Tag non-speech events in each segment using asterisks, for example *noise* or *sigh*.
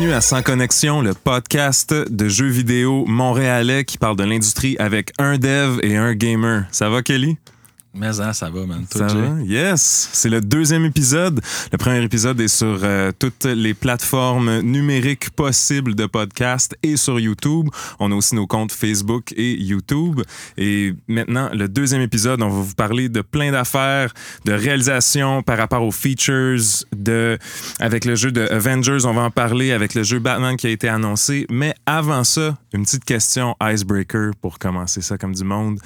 Bienvenue à Sans Connexion, le podcast de jeux vidéo montréalais qui parle de l'industrie avec un dev et un gamer. Ça va, Kelly? Mais hein, ça va, man. Ça va? Yes! C'est le deuxième épisode. Le premier épisode est sur euh, toutes les plateformes numériques possibles de podcast et sur YouTube. On a aussi nos comptes Facebook et YouTube. Et maintenant, le deuxième épisode, on va vous parler de plein d'affaires, de réalisation par rapport aux features, de avec le jeu de Avengers, on va en parler avec le jeu Batman qui a été annoncé. Mais avant ça, une petite question icebreaker pour commencer ça comme du monde.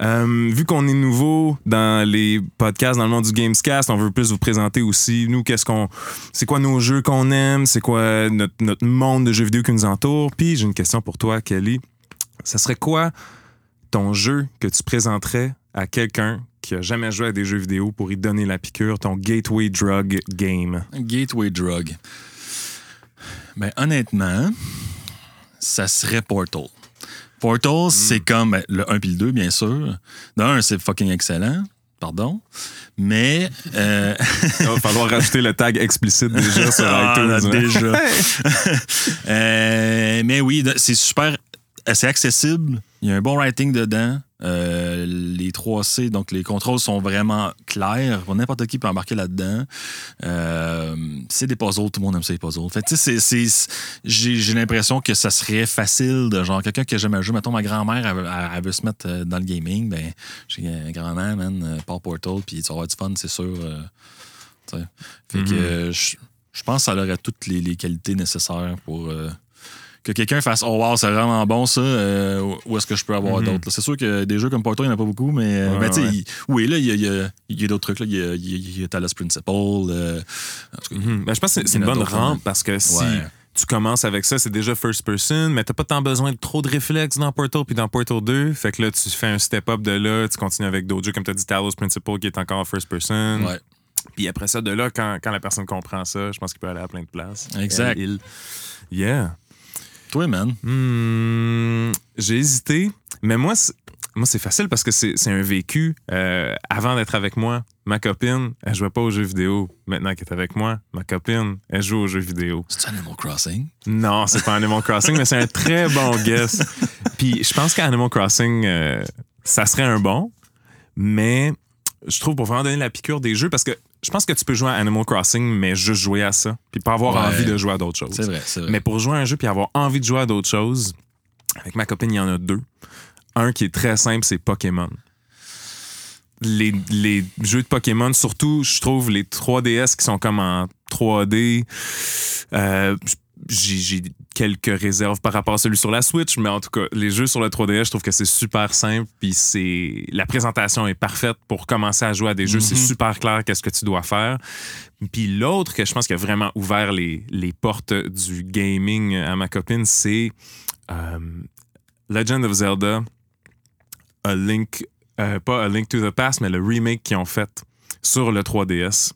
Euh, vu qu'on est nouveau dans les podcasts dans le monde du Gamescast, on veut plus vous présenter aussi nous qu'est-ce qu'on c'est quoi nos jeux qu'on aime, c'est quoi notre, monde de jeux vidéo qui nous entoure? Puis j'ai une question pour toi Kelly. Ça serait quoi ton jeu que tu présenterais à quelqu'un qui a jamais joué à des jeux vidéo pour y donner la piqûre, ton gateway drug game? Gateway drug. Ben honnêtement, ça serait Portal. Portal, c'est comme ben, le 1 puis le 2, bien sûr. D'un, c'est fucking excellent. Pardon. Mais. Euh... *laughs* Il va falloir rajouter le tag explicite déjà sur Ah, iTunes. hein. déjà. *laughs* Euh, mais oui, c'est super. C'est accessible. Il y a un bon writing dedans. Euh, les 3C, donc les contrôles sont vraiment clairs. N'importe qui peut embarquer là-dedans. Euh, c'est des puzzles, tout le monde aime ça, les puzzles. Fait, j'ai l'impression que ça serait facile de genre quelqu'un qui a jamais joué. Mettons, ma grand-mère, elle, veut- elle- elle veut se mettre euh, dans le gaming. Ben, j'ai un grand-mère, man, part Portal, puis tu vas avoir du fun, c'est sûr. euh, fait que euh, je pense que ça aurait toutes les, les qualités nécessaires pour que quelqu'un fasse Oh wow, c'est vraiment bon ça. euh, où est-ce que je peux avoir d'autres là? C'est sûr que des jeux comme Portal, il n'y en a pas beaucoup, mais euh, Ouais, ben, tu sais, ouais. il- oui, là, il y a, il y a- il y a d'autres trucs. là. Il y a, il y a- Talos Principle. euh, Mhm. Ben, je pense que c'est- une bonne d'autres, rampe parce que si Ouais. tu commences avec ça, c'est déjà first person, mais t'as pas tant besoin de trop de réflexes dans Portal puis dans Portal 2. Fait que là, tu fais un step up de là, tu continues avec d'autres jeux comme tu as dit Talos Principle qui est encore first person. ouais. Puis après ça, de là, quand, quand la personne comprend ça, je pense qu'il peut aller à plein de places. Exact. Il. Yeah. Toi, man. Hmm, J'ai hésité, mais moi, c'est- moi c'est facile parce que c'est c'est un vécu. Euh, avant d'être avec moi, ma copine, elle jouait pas aux jeux vidéo. Maintenant qu'elle est avec moi, ma copine, elle joue aux jeux vidéo. C'est Animal Crossing? Non, c'est pas Animal Crossing, mais c'est un très *laughs* bon guess. Puis je pense qu'Animal Crossing, euh, ça serait un bon, mais je trouve pour vraiment donner la piqûre des jeux, parce que je pense que tu peux jouer à Animal Crossing, mais juste jouer à ça, puis pas avoir Ouais. envie de jouer à d'autres choses. C'est vrai, c'est vrai. Mais pour jouer à un jeu puis avoir envie de jouer à d'autres choses, avec ma copine, il y en a deux. Un qui est très simple, c'est Pokémon. Les, les jeux de Pokémon, surtout, je trouve les 3DS qui sont comme en 3D. euh, j'ai quelques réserves par rapport à celui sur la Switch, mais en tout cas, les jeux sur le 3DS, je trouve que c'est super simple, puis c'est la présentation est parfaite pour commencer à jouer à des jeux, c'est Mhm. super clair qu'est-ce que tu dois faire. Puis l'autre que je pense qui a vraiment ouvert les, les portes du gaming à ma copine, c'est euh, Legend of Zelda, A Link, euh, pas A Link to the Past, mais le remake qu'ils ont fait sur le 3DS,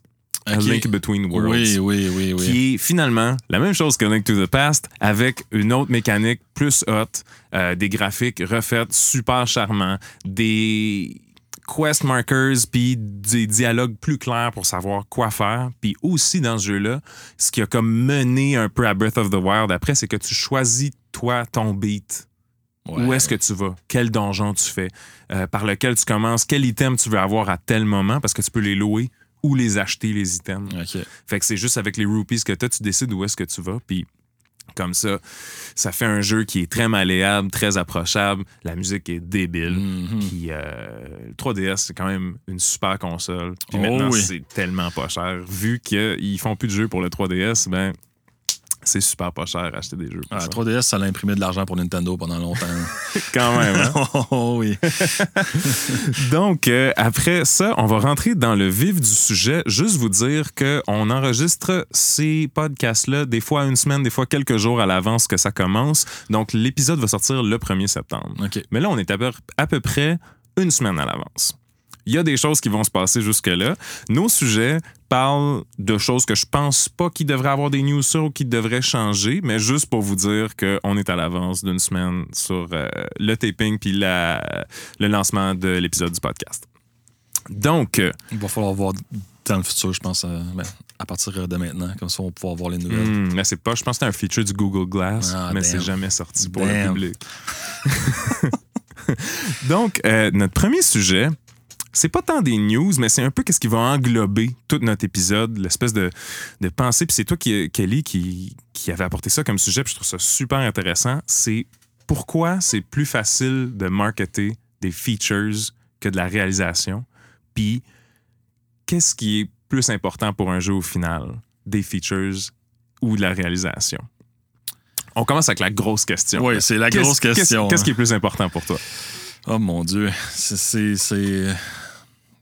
A Ok. Link Between Worlds Oui, oui, oui, oui. qui est finalement la même chose que Link to the Past avec une autre mécanique plus haute, euh, des graphiques refaits super charmants, des quest markers puis des dialogues plus clairs pour savoir quoi faire. Puis aussi dans ce jeu-là, ce qui a comme mené un peu à Breath of the Wild après, c'est que tu choisis toi ton beat. Ouais. Où est-ce que tu vas? Quel donjon tu fais? Euh, par lequel tu commences? Quel item tu veux avoir à tel moment? Parce que tu peux les louer ou les acheter, les items. Fait que c'est juste avec les rupees que tu tu décides où est-ce que tu vas. Puis comme ça, ça fait un jeu qui est très malléable, très approchable. La musique est débile. Mhm. Puis euh, le 3DS, c'est quand même une super console. Puis Oh maintenant, oui. c'est tellement pas cher. Vu qu'ils font plus de jeux pour le 3DS, ben c'est super pas cher acheter des jeux. Ah, ça. 3DS, ça a imprimé de l'argent pour Nintendo pendant longtemps. *laughs* Quand même, hein? *laughs* oh oui. *laughs* Donc, euh, après ça, on va rentrer dans le vif du sujet. Juste vous dire qu'on enregistre ces podcasts-là des fois une semaine, des fois quelques jours à l'avance que ça commence. Donc, l'épisode va sortir le 1er septembre. OK. Mais là, on est à peu, à peu près une semaine à l'avance. Il y a des choses qui vont se passer jusque-là. Nos sujets parlent de choses que je pense pas qu'il devrait avoir des news sur ou qui devraient changer, mais juste pour vous dire qu'on est à l'avance d'une semaine sur euh, le taping puis la- le lancement de l'épisode du podcast. Donc, euh, Il va falloir voir dans le futur, je pense, à, ben, à partir de maintenant. Comme ça, on va pouvoir voir les nouvelles. Hmm, mais c'est pas, je pense que c'est un feature du Google Glass, Ah, mais c'est jamais sorti pour Damn. le public. *laughs* Donc, euh, notre premier sujet, c'est pas tant des news, mais c'est un peu qu'est-ce qui va englober tout notre épisode, l'espèce de, de pensée. Puis c'est toi, qui, Kelly, qui, qui avait apporté ça comme sujet, puis je trouve ça super intéressant. C'est pourquoi c'est plus facile de marketer des features que de la réalisation. Puis qu'est-ce qui est plus important pour un jeu au final, des features ou de la réalisation? On commence avec la grosse question. Oui, c'est la grosse question. Qu'est-ce hein. qui est plus important pour toi? Oh mon Dieu. C'est-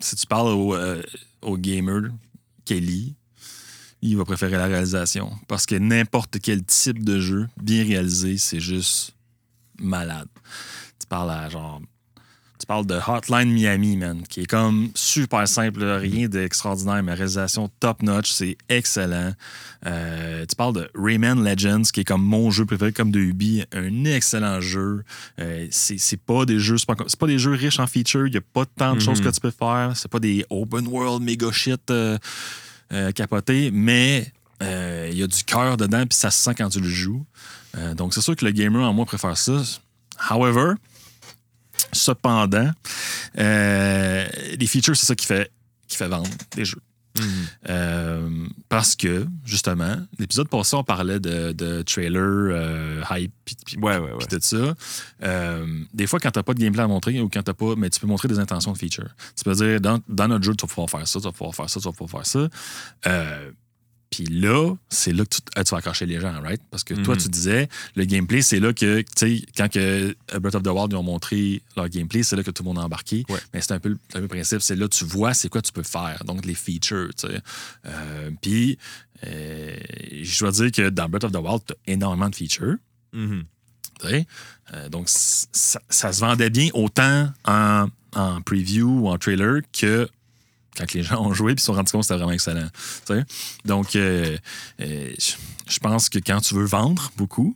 Si tu parles au, euh, gamer, Kelly, il va préférer la réalisation. Parce que n'importe quel type de jeu bien réalisé, c'est juste malade. Tu parles à genre. Tu parles de Hotline Miami, man, qui est comme super simple, rien d'extraordinaire, mais réalisation top-notch, c'est excellent. Euh, tu parles de Rayman Legends, qui est comme mon jeu préféré, comme de Ubi, un excellent jeu. Euh, c'est pas des jeux, c'est pas, pas des jeux riches en features, il y a pas tant de choses que tu peux faire, c'est pas des open world méga shit euh, euh, capotés, mais il y a du cœur dedans, puis ça se sent quand tu le joues. Donc c'est sûr que le gamer en moi préfère ça. However, cependant, euh, les features, c'est ça qui fait, qui fait vendre des jeux. Euh, parce que, justement, l'épisode passé, on parlait de, de trailer, euh, hype, puis Ouais, ça. Euh, des fois, quand t'as pas de gameplay à montrer ou quand t'as pas, mais tu peux montrer des intentions de feature. Tu peux dire, dans, dans notre jeu, tu vas pouvoir faire ça, tu vas pouvoir faire ça, tu vas pouvoir faire ça. Puis là, c'est là que tu, euh, tu vas accrocher les gens, right? Parce que toi, Mhm. tu disais, le gameplay, c'est là que, tu sais, quand que euh, Breath of the Wild ils ont montré leur gameplay, c'est là que tout le monde a embarqué. Ouais. Mais c'est un peu, un peu le principe, c'est là que tu vois c'est quoi tu peux faire, donc les features, tu sais. Euh, Puis, euh, je dois dire que dans Breath of the Wild, tu as énormément de features. Mhm. Euh, donc, ça, ça se vendait bien autant en, en preview ou en trailer que quand les gens ont joué puis se sont rendus compte que c'était vraiment excellent. Donc, euh, euh, je je pense que quand tu veux vendre beaucoup,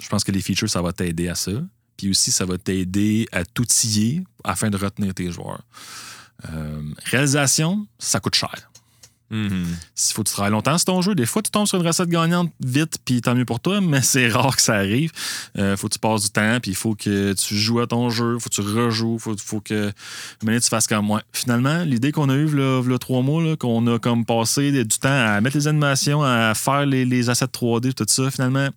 je pense que les features, ça va t'aider à ça. Puis aussi, ça va t'aider à t'outiller afin de retenir tes joueurs. Euh, réalisation, ça coûte cher. Mhm. S'il faut que tu travailles longtemps sur ton jeu, des fois, tu tombes sur une recette gagnante vite, puis tant mieux pour toi, mais *laughs* c'est rare que ça arrive. Euh, faut que tu passes du temps, puis il faut que tu joues à ton jeu, faut que tu rejoues, faut, faut que maintenant tu fasses comme moi. Finalement, l'idée qu'on a eue, là, trois mois, qu'on a comme passé du temps à mettre les animations, à faire les, les assets 3D, tout ça, finalement,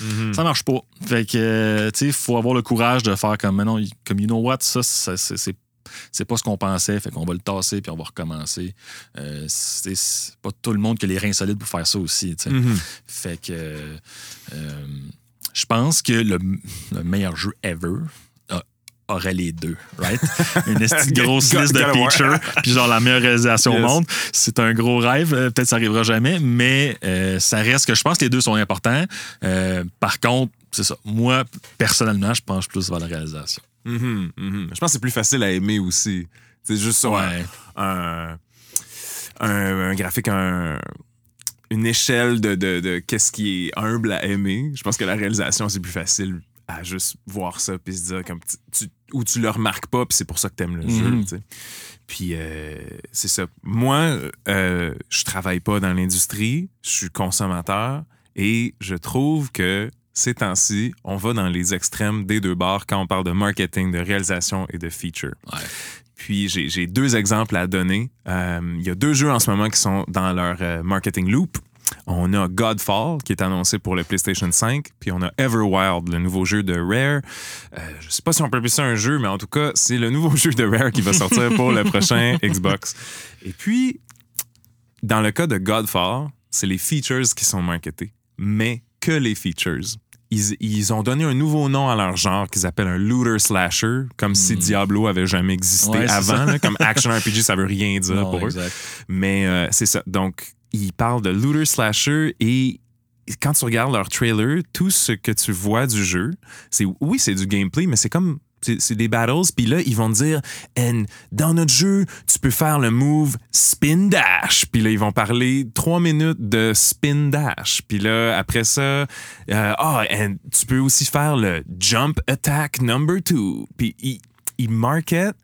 Mhm. ça marche pas. Fait que, euh, tu sais, il faut avoir le courage de faire comme, mais non, comme, you know what, ça, ça, c'est- c'est pas ce qu'on pensait, fait qu'on va le tasser puis on va recommencer. Euh, c'est pas tout le monde qui a les reins solides pour faire ça aussi. Mhm. Fait que euh, je pense que le, le meilleur jeu ever aurait les deux, right? *laughs* Une grosse liste de features, *laughs* puis genre la meilleure réalisation Yes. au monde. C'est un gros rêve, euh, peut-être ça arrivera jamais, mais euh, ça reste que je pense que les deux sont importants. Euh, par contre, c'est ça. Moi, personnellement, je penche plus vers la réalisation. Mhm. Mhm. Je pense que c'est plus facile à aimer aussi. C'est juste sur un- Ouais. un, un, un graphique, un- une échelle de, de, de qu'est-ce qui est humble à aimer. Je pense que la réalisation, c'est plus facile à juste voir ça puis se dire comme tu, ou tu le remarques pas puis c'est pour ça que t'aimes le Mhm. jeu. sais. Puis euh, c'est ça. Moi, euh, je travaille pas dans l'industrie, je suis consommateur et je trouve que ces temps-ci, on va dans les extrêmes des deux bords quand on parle de marketing, de réalisation et de feature. Ouais. Puis j'ai j'ai deux exemples à donner. Euh, Il y a deux jeux en ce moment qui sont dans leur euh, marketing loop. On a Godfall qui est annoncé pour le PlayStation 5, puis on a Everwild, le nouveau jeu de Rare. Euh, je sais pas si on peut appeler ça un jeu, mais en tout cas, c'est le nouveau *laughs* jeu de Rare qui va sortir pour le prochain *laughs* Xbox. Et puis, dans le cas de Godfall, c'est les features qui sont marketés, mais que les features. Ils, ils ont donné un nouveau nom à leur genre qu'ils appellent un looter slasher, comme si Diablo avait jamais existé Hmm. Ouais, avant. là, comme action *laughs* RPG, ça veut rien dire Non, pour eux. Mais euh, c'est ça. Donc, ils parlent de looter slasher et quand tu regardes leur trailer, tout ce que tu vois du jeu, c'est oui, c'est du gameplay, mais c'est comme c'est des battles, puis là, ils vont dire, And dans notre jeu, tu peux faire le move spin dash. Puis là, ils vont parler trois minutes de spin dash. Puis là, après ça, euh, ah, and tu peux aussi faire le jump attack number two. Puis ils, ils marketent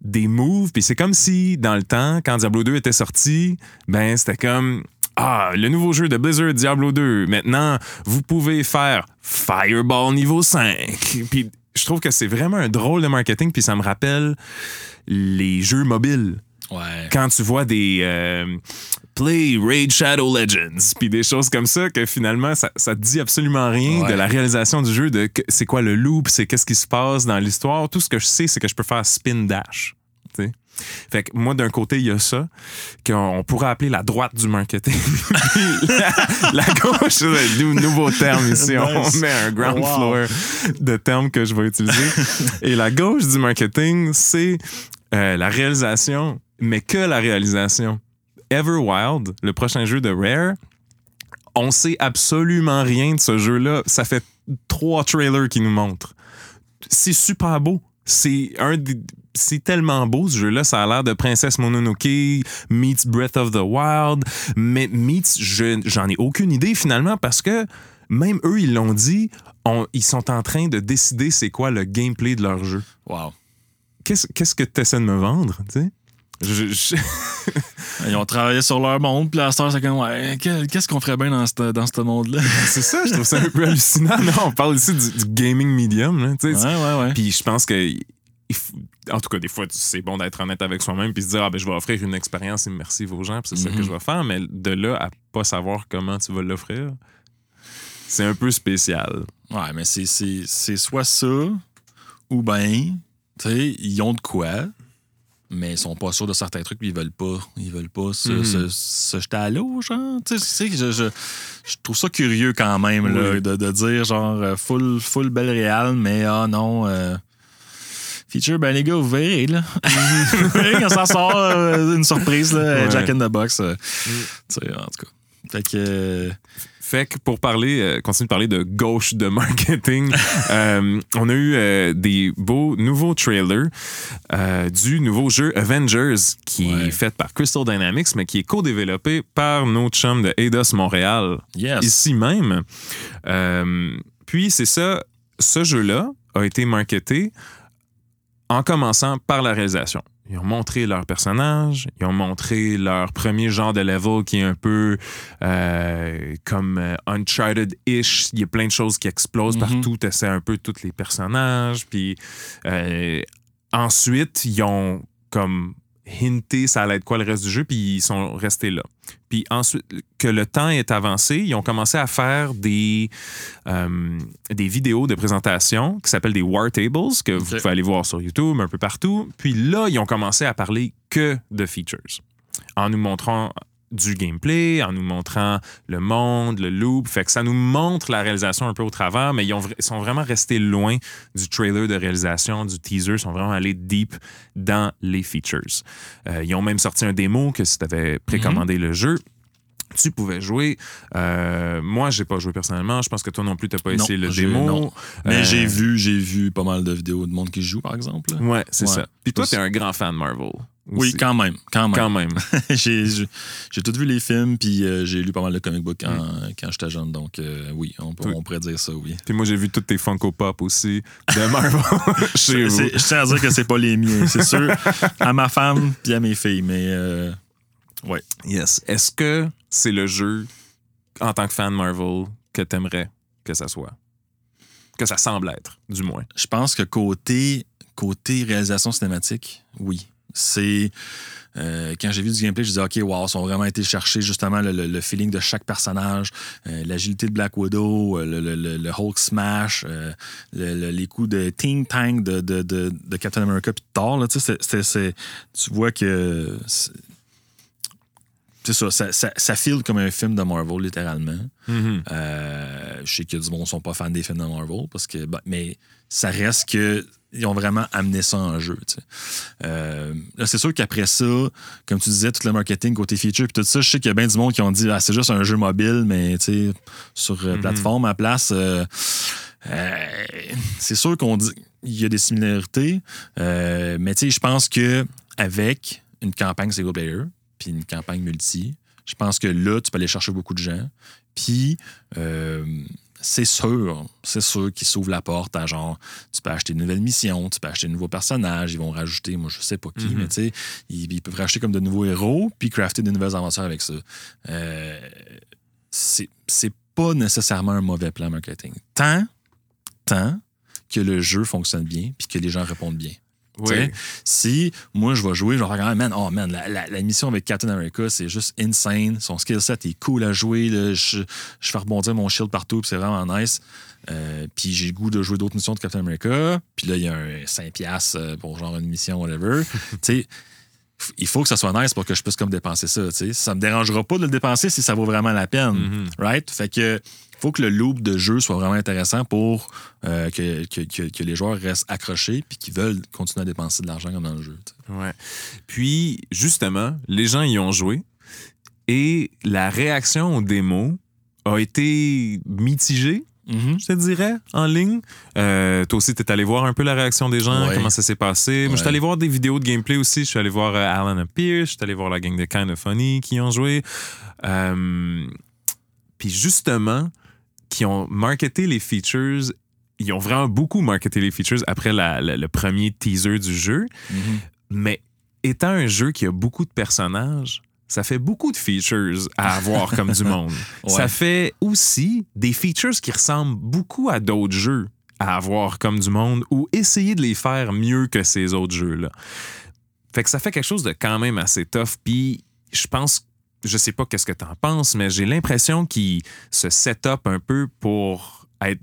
des moves. Puis c'est comme si, dans le temps, quand Diablo 2 était sorti, ben c'était comme ah, le nouveau jeu de Blizzard Diablo 2. Maintenant, vous pouvez faire Fireball niveau 5. Puis je trouve que c'est vraiment un drôle de marketing, puis ça me rappelle les jeux mobiles. Ouais. Quand tu vois des euh, Play Raid Shadow Legends, puis des choses comme ça, que finalement, ça, ça te dit absolument rien Ouais. de la réalisation du jeu, de c'est quoi le loop, c'est qu'est-ce qui se passe dans l'histoire. Tout ce que je sais, c'est que je peux faire spin dash. Fait que moi, d'un côté, il y a ça, qu'on on pourrait appeler la droite du marketing. *laughs* La, la gauche, c'est un nou- nouveau terme ici. On met un ground Wow. floor de termes que je vais utiliser. *laughs* Et la gauche du marketing, c'est euh, la réalisation, mais que la réalisation. Everwild, le prochain jeu de Rare, on sait absolument rien de ce jeu-là. Ça fait trois trailers qui nous montrent. C'est super beau. C'est un des- c'est tellement beau ce jeu-là. Ça a l'air de Princesse Mononoke meets Breath of the Wild, mais meets, je- j'en ai aucune idée finalement parce que même eux ils l'ont dit, on- ils sont en train de décider c'est quoi le gameplay de leur jeu. Wow. Qu'est-ce qu'est-ce que tu essaies de me vendre, tu sais? Je- je- *laughs* Ils ont travaillé sur leur monde, puis la star, c'est comme, ouais, que- qu'est-ce qu'on ferait bien dans ce dans ce monde-là? c'est ça, je trouve ça un peu hallucinant. Non, on parle ici du, du gaming medium. Là, tu Ouais, ouais, ouais. Puis je pense que, en tout cas, des fois, c'est bon d'être honnête avec soi-même puis se dire, ah, ben, je vais offrir une expérience immersive aux gens, puis c'est ça Mhm. que je vais faire. Mais de là à pas savoir comment tu vas l'offrir, c'est un peu spécial. Ouais, mais c'est- soit ça, ou ben, tu sais, ils ont de quoi, mais ils sont pas sûrs de certains trucs, puis ils veulent pas. Ils veulent pas se, Mhm. se- se jeter à l'eau, genre. Tu sais, je, je, je trouve ça curieux quand même, là, de, de dire, genre, full, full belle réal, mais ah non. euh, Feature, ben les gars, vous verrez, là. *laughs* Vous verrez quand ça sort, euh, une surprise, là, Ouais. Jack in the Box. euh, Tu sais, en tout cas. Fait que. euh, Fait que pour parler, euh, continuer de parler de gauche de marketing, *laughs* euh, on a eu euh, des beaux nouveaux trailers du nouveau jeu Avengers qui Ouais. est fait par Crystal Dynamics, mais qui est co-développé par nos chums de Eidos Montréal, yes. ici même. Puis c'est ça, ce jeu-là a été marketé en commençant par la réalisation. Ils ont montré leur personnage, ils ont montré leur premier genre de level qui est un peu euh, comme euh, Uncharted-ish. Il y a plein de choses qui explosent Mhm. partout. Tu essaies un peu tous les personnages. Puis euh, ensuite, ils ont comme hinté ça allait être quoi le reste du jeu, puis ils sont restés là. Puis ensuite, que le temps est avancé, ils ont commencé à faire des, euh, des vidéos de présentation qui s'appellent des War Tables, que vous pouvez aller voir sur YouTube, un peu partout. Puis là, ils ont commencé à parler que de features, en nous montrant du gameplay, en nous montrant le monde, le loop. Fait que ça nous montre la réalisation un peu au travers, mais ils, ont vra- ils sont vraiment restés loin du trailer de réalisation, du teaser. Ils sont vraiment allés deep dans les features. Euh, ils ont même sorti un démo que si tu avais précommandé le jeu, tu pouvais jouer. Euh, moi, j'ai pas joué personnellement. Je pense que toi non plus, tu pas Non, essayé le démo. non. Mais Euh, j'ai vu, j'ai vu pas mal de vidéos de monde qui joue, par exemple. Ouais, c'est Ouais. ça. Puis toi, t'es un grand fan de Marvel. Oui, quand même, quand même. Quand même. *laughs* j'ai tout vu les films, puis euh, j'ai lu pas mal de comic books quand, Mm. quand j'étais jeune, donc euh, oui, on, peut- Oui. on pourrait dire ça, oui. Puis moi, j'ai vu tous tes Funko Pop aussi de *laughs* Marvel chez vous. C'est- Je tiens à dire que c'est pas les miens, c'est sûr, à ma femme puis à mes filles, mais euh, ouais. Yes. Est-ce que c'est le jeu, en tant que fan Marvel, que t'aimerais que ça soit? Que ça semble être, du moins? Je pense que côté, côté réalisation cinématique, oui. C'est. euh, quand j'ai vu du gameplay, je disais, OK, wow, ils ont vraiment été chercher justement le, le- le feeling de chaque personnage, euh, l'agilité de Black Widow, euh, le, Hulk Smash, euh, le- le- les coups de Ting Tang de, de, de, de Captain America puis de Thor. Là, tu vois que. C'est ça, ça, ça, ça file comme un film de Marvel, littéralement. Euh, je sais qu'il y a du monde qui sont pas fans des films de Marvel, parce que, bah, mais ça reste que ils ont vraiment amené ça en jeu. Euh, là, c'est sûr qu'après ça, comme tu disais, tout le marketing côté feature, puis tout ça, je sais qu'il y a bien du monde qui ont dit ah, c'est juste un jeu mobile, mais tu sais, sur euh, Mhm. plateforme à place. euh, euh, c'est sûr qu'on dit il y a des similarités, mais tu sais, je pense que avec une campagne single player puis une campagne multi, je pense que là, tu peux aller chercher beaucoup de gens. Puis, c'est sûr, c'est sûr qu'ils s'ouvrent la porte à genre, tu peux acheter une nouvelle mission, tu peux acheter de nouveaux personnages, ils vont rajouter, moi je sais pas qui, Mhm. mais tu sais, ils, ils peuvent rajouter comme de nouveaux héros, puis crafter de nouvelles aventures avec ça. Euh, c'est c'est pas nécessairement un mauvais plan marketing. Tant, tant que le jeu fonctionne bien, puis que les gens répondent bien. Oui. Si moi je vais jouer, je vais faire man, oh man, la, la- la mission avec Captain America, c'est juste insane. Son skill set est cool à jouer. là. Je, je fais rebondir mon shield partout, c'est vraiment nice. Euh, puis j'ai le goût de jouer d'autres missions de Captain America. Puis là, il y a un 5$ euh, pour genre une mission, whatever. *laughs* tu sais, f- il faut que ça soit nice pour que je puisse comme dépenser ça. tu sais. Ça me dérangera pas de le dépenser si ça vaut vraiment la peine. Mhm. Right? Fait que faut que le loop de jeu soit vraiment intéressant pour euh, que, que- que- que les joueurs restent accrochés puis qu'ils veulent continuer à dépenser de l'argent comme dans le jeu. Ouais. Puis, justement, les gens y ont joué et la réaction aux démos a été mitigée, je te dirais, en ligne. Euh, toi aussi, tu es allé voir un peu la réaction des gens, Ouais. comment ça s'est passé. Moi, je suis Ouais. allé voir des vidéos de gameplay aussi. Je suis allé voir euh, Alan Pierce, je suis allé voir la gang de Kind of Funny qui ont joué. Euh, Puis, justement, qui ont marketé les features. Ils ont vraiment beaucoup marketé les features après la- la- le premier teaser du jeu. Mhm. Mais étant un jeu qui a beaucoup de personnages, ça fait beaucoup de features à avoir comme du monde. *laughs* Ouais. Ça fait aussi des features qui ressemblent beaucoup à d'autres jeux à avoir comme du monde ou essayer de les faire mieux que ces autres jeux-là. Fait que ça fait quelque chose de quand même assez tough. Puis je pense, je sais pas qu'est-ce que t'en penses, mais j'ai l'impression qu'ils se set up un peu pour être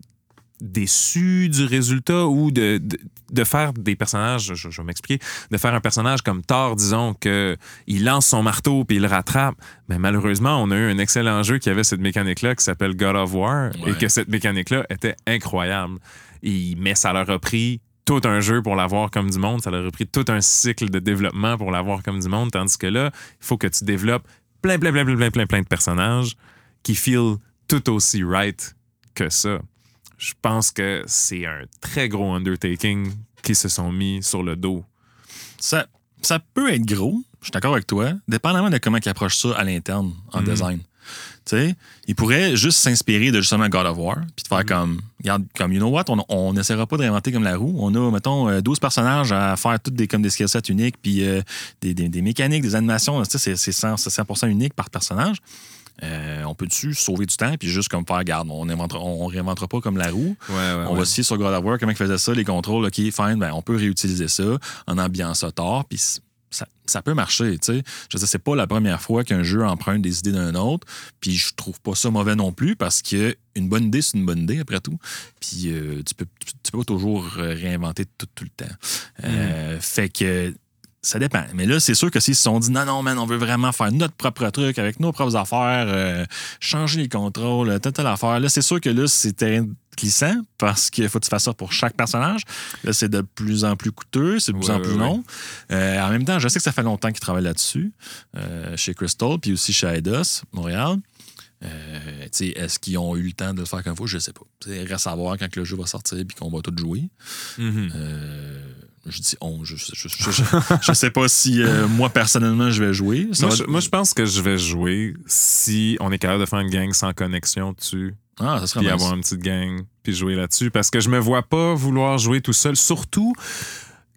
déçus du résultat ou de, de, de faire des personnages, je, je vais m'expliquer, de faire un personnage comme Thor, disons, que il lance son marteau puis il le rattrape. Mais malheureusement, on a eu un excellent jeu qui avait cette mécanique-là qui s'appelle God of War et que cette mécanique-là était incroyable. Et- mais ça leur a pris tout un jeu pour l'avoir comme du monde, ça leur a pris tout un cycle de développement pour l'avoir comme du monde, tandis que là, il faut que tu développes plein, plein, plein, plein, plein, plein, plein de personnages qui feel tout aussi right que ça. Je pense que c'est un très gros undertaking qui se sont mis sur le dos. Ça, ça peut être gros, je suis d'accord avec toi, dépendamment de comment ils approchent ça à l'interne en Mhm. design. Tu sais, ils pourraient juste s'inspirer de justement God of War, puis de faire comme, regarde, comme, you know what, on n'essaiera pas d'inventer comme la roue. On a, mettons, euh, 12 personnages à faire toutes des, comme des skill sets uniques, puis euh, des, des- des mécaniques, des animations, c'est c'est 100%, c'est 100% unique par personnage. Euh, on peut-tu sauver du temps, puis juste comme faire, regarde, on ne on réinventera pas comme la roue. Ouais, On va fier sur God of War, comment ils faisaient ça, les contrôles, OK, fine, ben, on peut réutiliser ça en ambiant ça tard, puis ça, ça peut marcher, tu sais. Je veux c'est pas la première fois qu'un jeu emprunte des idées d'un autre, puis je trouve pas ça mauvais non plus, parce que une bonne idée, c'est une bonne idée, après tout. Puis euh, tu, peux, tu, tu peux pas toujours euh, réinventer tout, tout le temps. Euh, Fait que ça dépend. Mais là, c'est sûr que s'ils se sont dit non, non, man, on veut vraiment faire notre propre truc avec nos propres affaires, euh, changer les contrôles, telle, telle affaire, là, c'est sûr que là, c'est terrain glissant parce qu'il faut que tu fasses ça pour chaque personnage. Là, c'est de plus en plus coûteux, c'est de plus Ouais, en plus ouais. long. Euh, en même temps, je sais que ça fait longtemps qu'ils travaillent là-dessus, euh, chez Crystal, puis aussi chez Eidos, Montréal. Euh, tu sais, Est-ce qu'ils ont eu le temps de le faire comme il faut? Je sais pas. Il reste à voir quand le jeu va sortir puis qu'on va tout jouer. Mhm. Euh, je dis on, je, je, je, je- je sais pas si euh, moi personnellement je vais jouer. Ça Moi, va- je, moi, je pense que je vais jouer si on est capable de faire une gang sans connexion dessus, ah, ça serait puis nice. avoir une petite gang, puis jouer là-dessus. Parce que je me vois pas vouloir jouer tout seul, surtout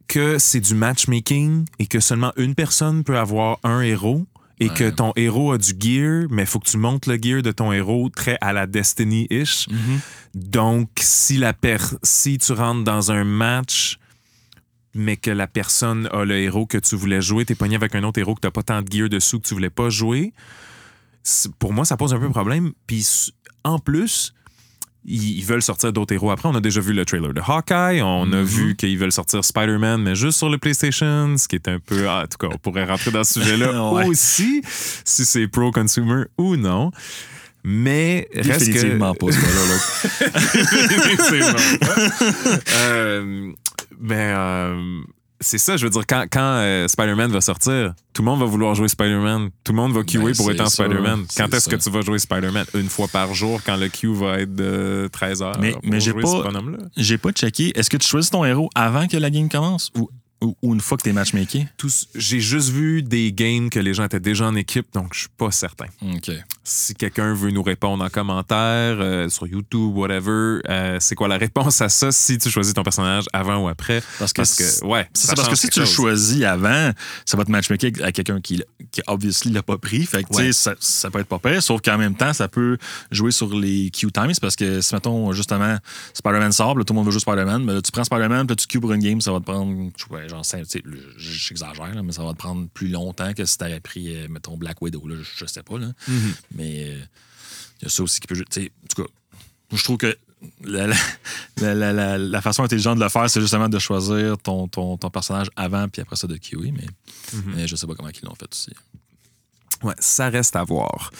que c'est du matchmaking et que seulement une personne peut avoir un héros. Et Ouais. que ton héros a du gear, mais il faut que tu montes le gear de ton héros très à la Destiny-ish. Mhm. Donc, si, la per si tu rentres dans un match, mais que la personne a le héros que tu voulais jouer, t'es pogné avec un autre héros que t'as pas tant de gear dessous que tu voulais pas jouer, pour moi, ça pose un peu problème. Puis, en plus, ils, veulent sortir d'autres héros après. On a déjà vu le trailer de Hawkeye. On a Mhm. vu qu'ils veulent sortir Spider-Man, mais juste sur le PlayStation, ce qui est un peu... ah, en tout cas, on pourrait rentrer dans ce sujet-là *laughs* Ouais. aussi, si c'est pro-consumer ou non. Mais reste que... Définitivement pas, là. Définitivement. *laughs* Euh, mais euh, c'est ça, je veux dire, quand, quand euh, Spider-Man va sortir, tout le monde va vouloir jouer Spider-Man. Tout le monde va queuer Ben, pour être en Spider-Man. Quand est-ce que tu vas jouer Spider-Man? Une fois par jour, quand le queue va être de 13 heures. Mais- mais j'ai pas- ce bonhomme-là? J'ai pas checké. Est-ce que tu choisis ton héros avant que la game commence ou, une fois que t'es matchmaké? J'ai juste vu des games que les gens étaient déjà en équipe, donc je suis pas certain. OK. Si quelqu'un veut nous répondre en commentaire, euh, sur YouTube, whatever, euh, c'est quoi la réponse à ça si tu choisis ton personnage avant ou après? Parce que, Parce que, ouais. c'est ça ça, parce que si tu le choisis avant, ça va te matchmaker à quelqu'un qui, qui obviously l'a pas pris. Fait que, tu sais, Ouais. ça, ça peut être pas pire, sauf qu'en même temps, ça peut jouer sur les queue times parce que si, mettons, justement, Spider-Man sort, là, tout le monde veut jouer Spider-Man, mais là, tu prends Spider-Man, puis là, tu queues pour une game, ça va te prendre, pas, genre, j'exagère, mais ça va te prendre plus longtemps que si t'avais pris, euh, mettons, Black Widow, là, je, je sais pas, là. Mhm. Mais euh, il y a ça aussi qui peut tu sais, En tout cas, je trouve que *laughs* la, la- la- la- façon intelligente de le faire, c'est justement de choisir ton, ton, ton personnage avant, puis après ça de QE. Mais, Mhm. mais je sais pas comment ils l'ont fait aussi. Ouais, ça reste à voir.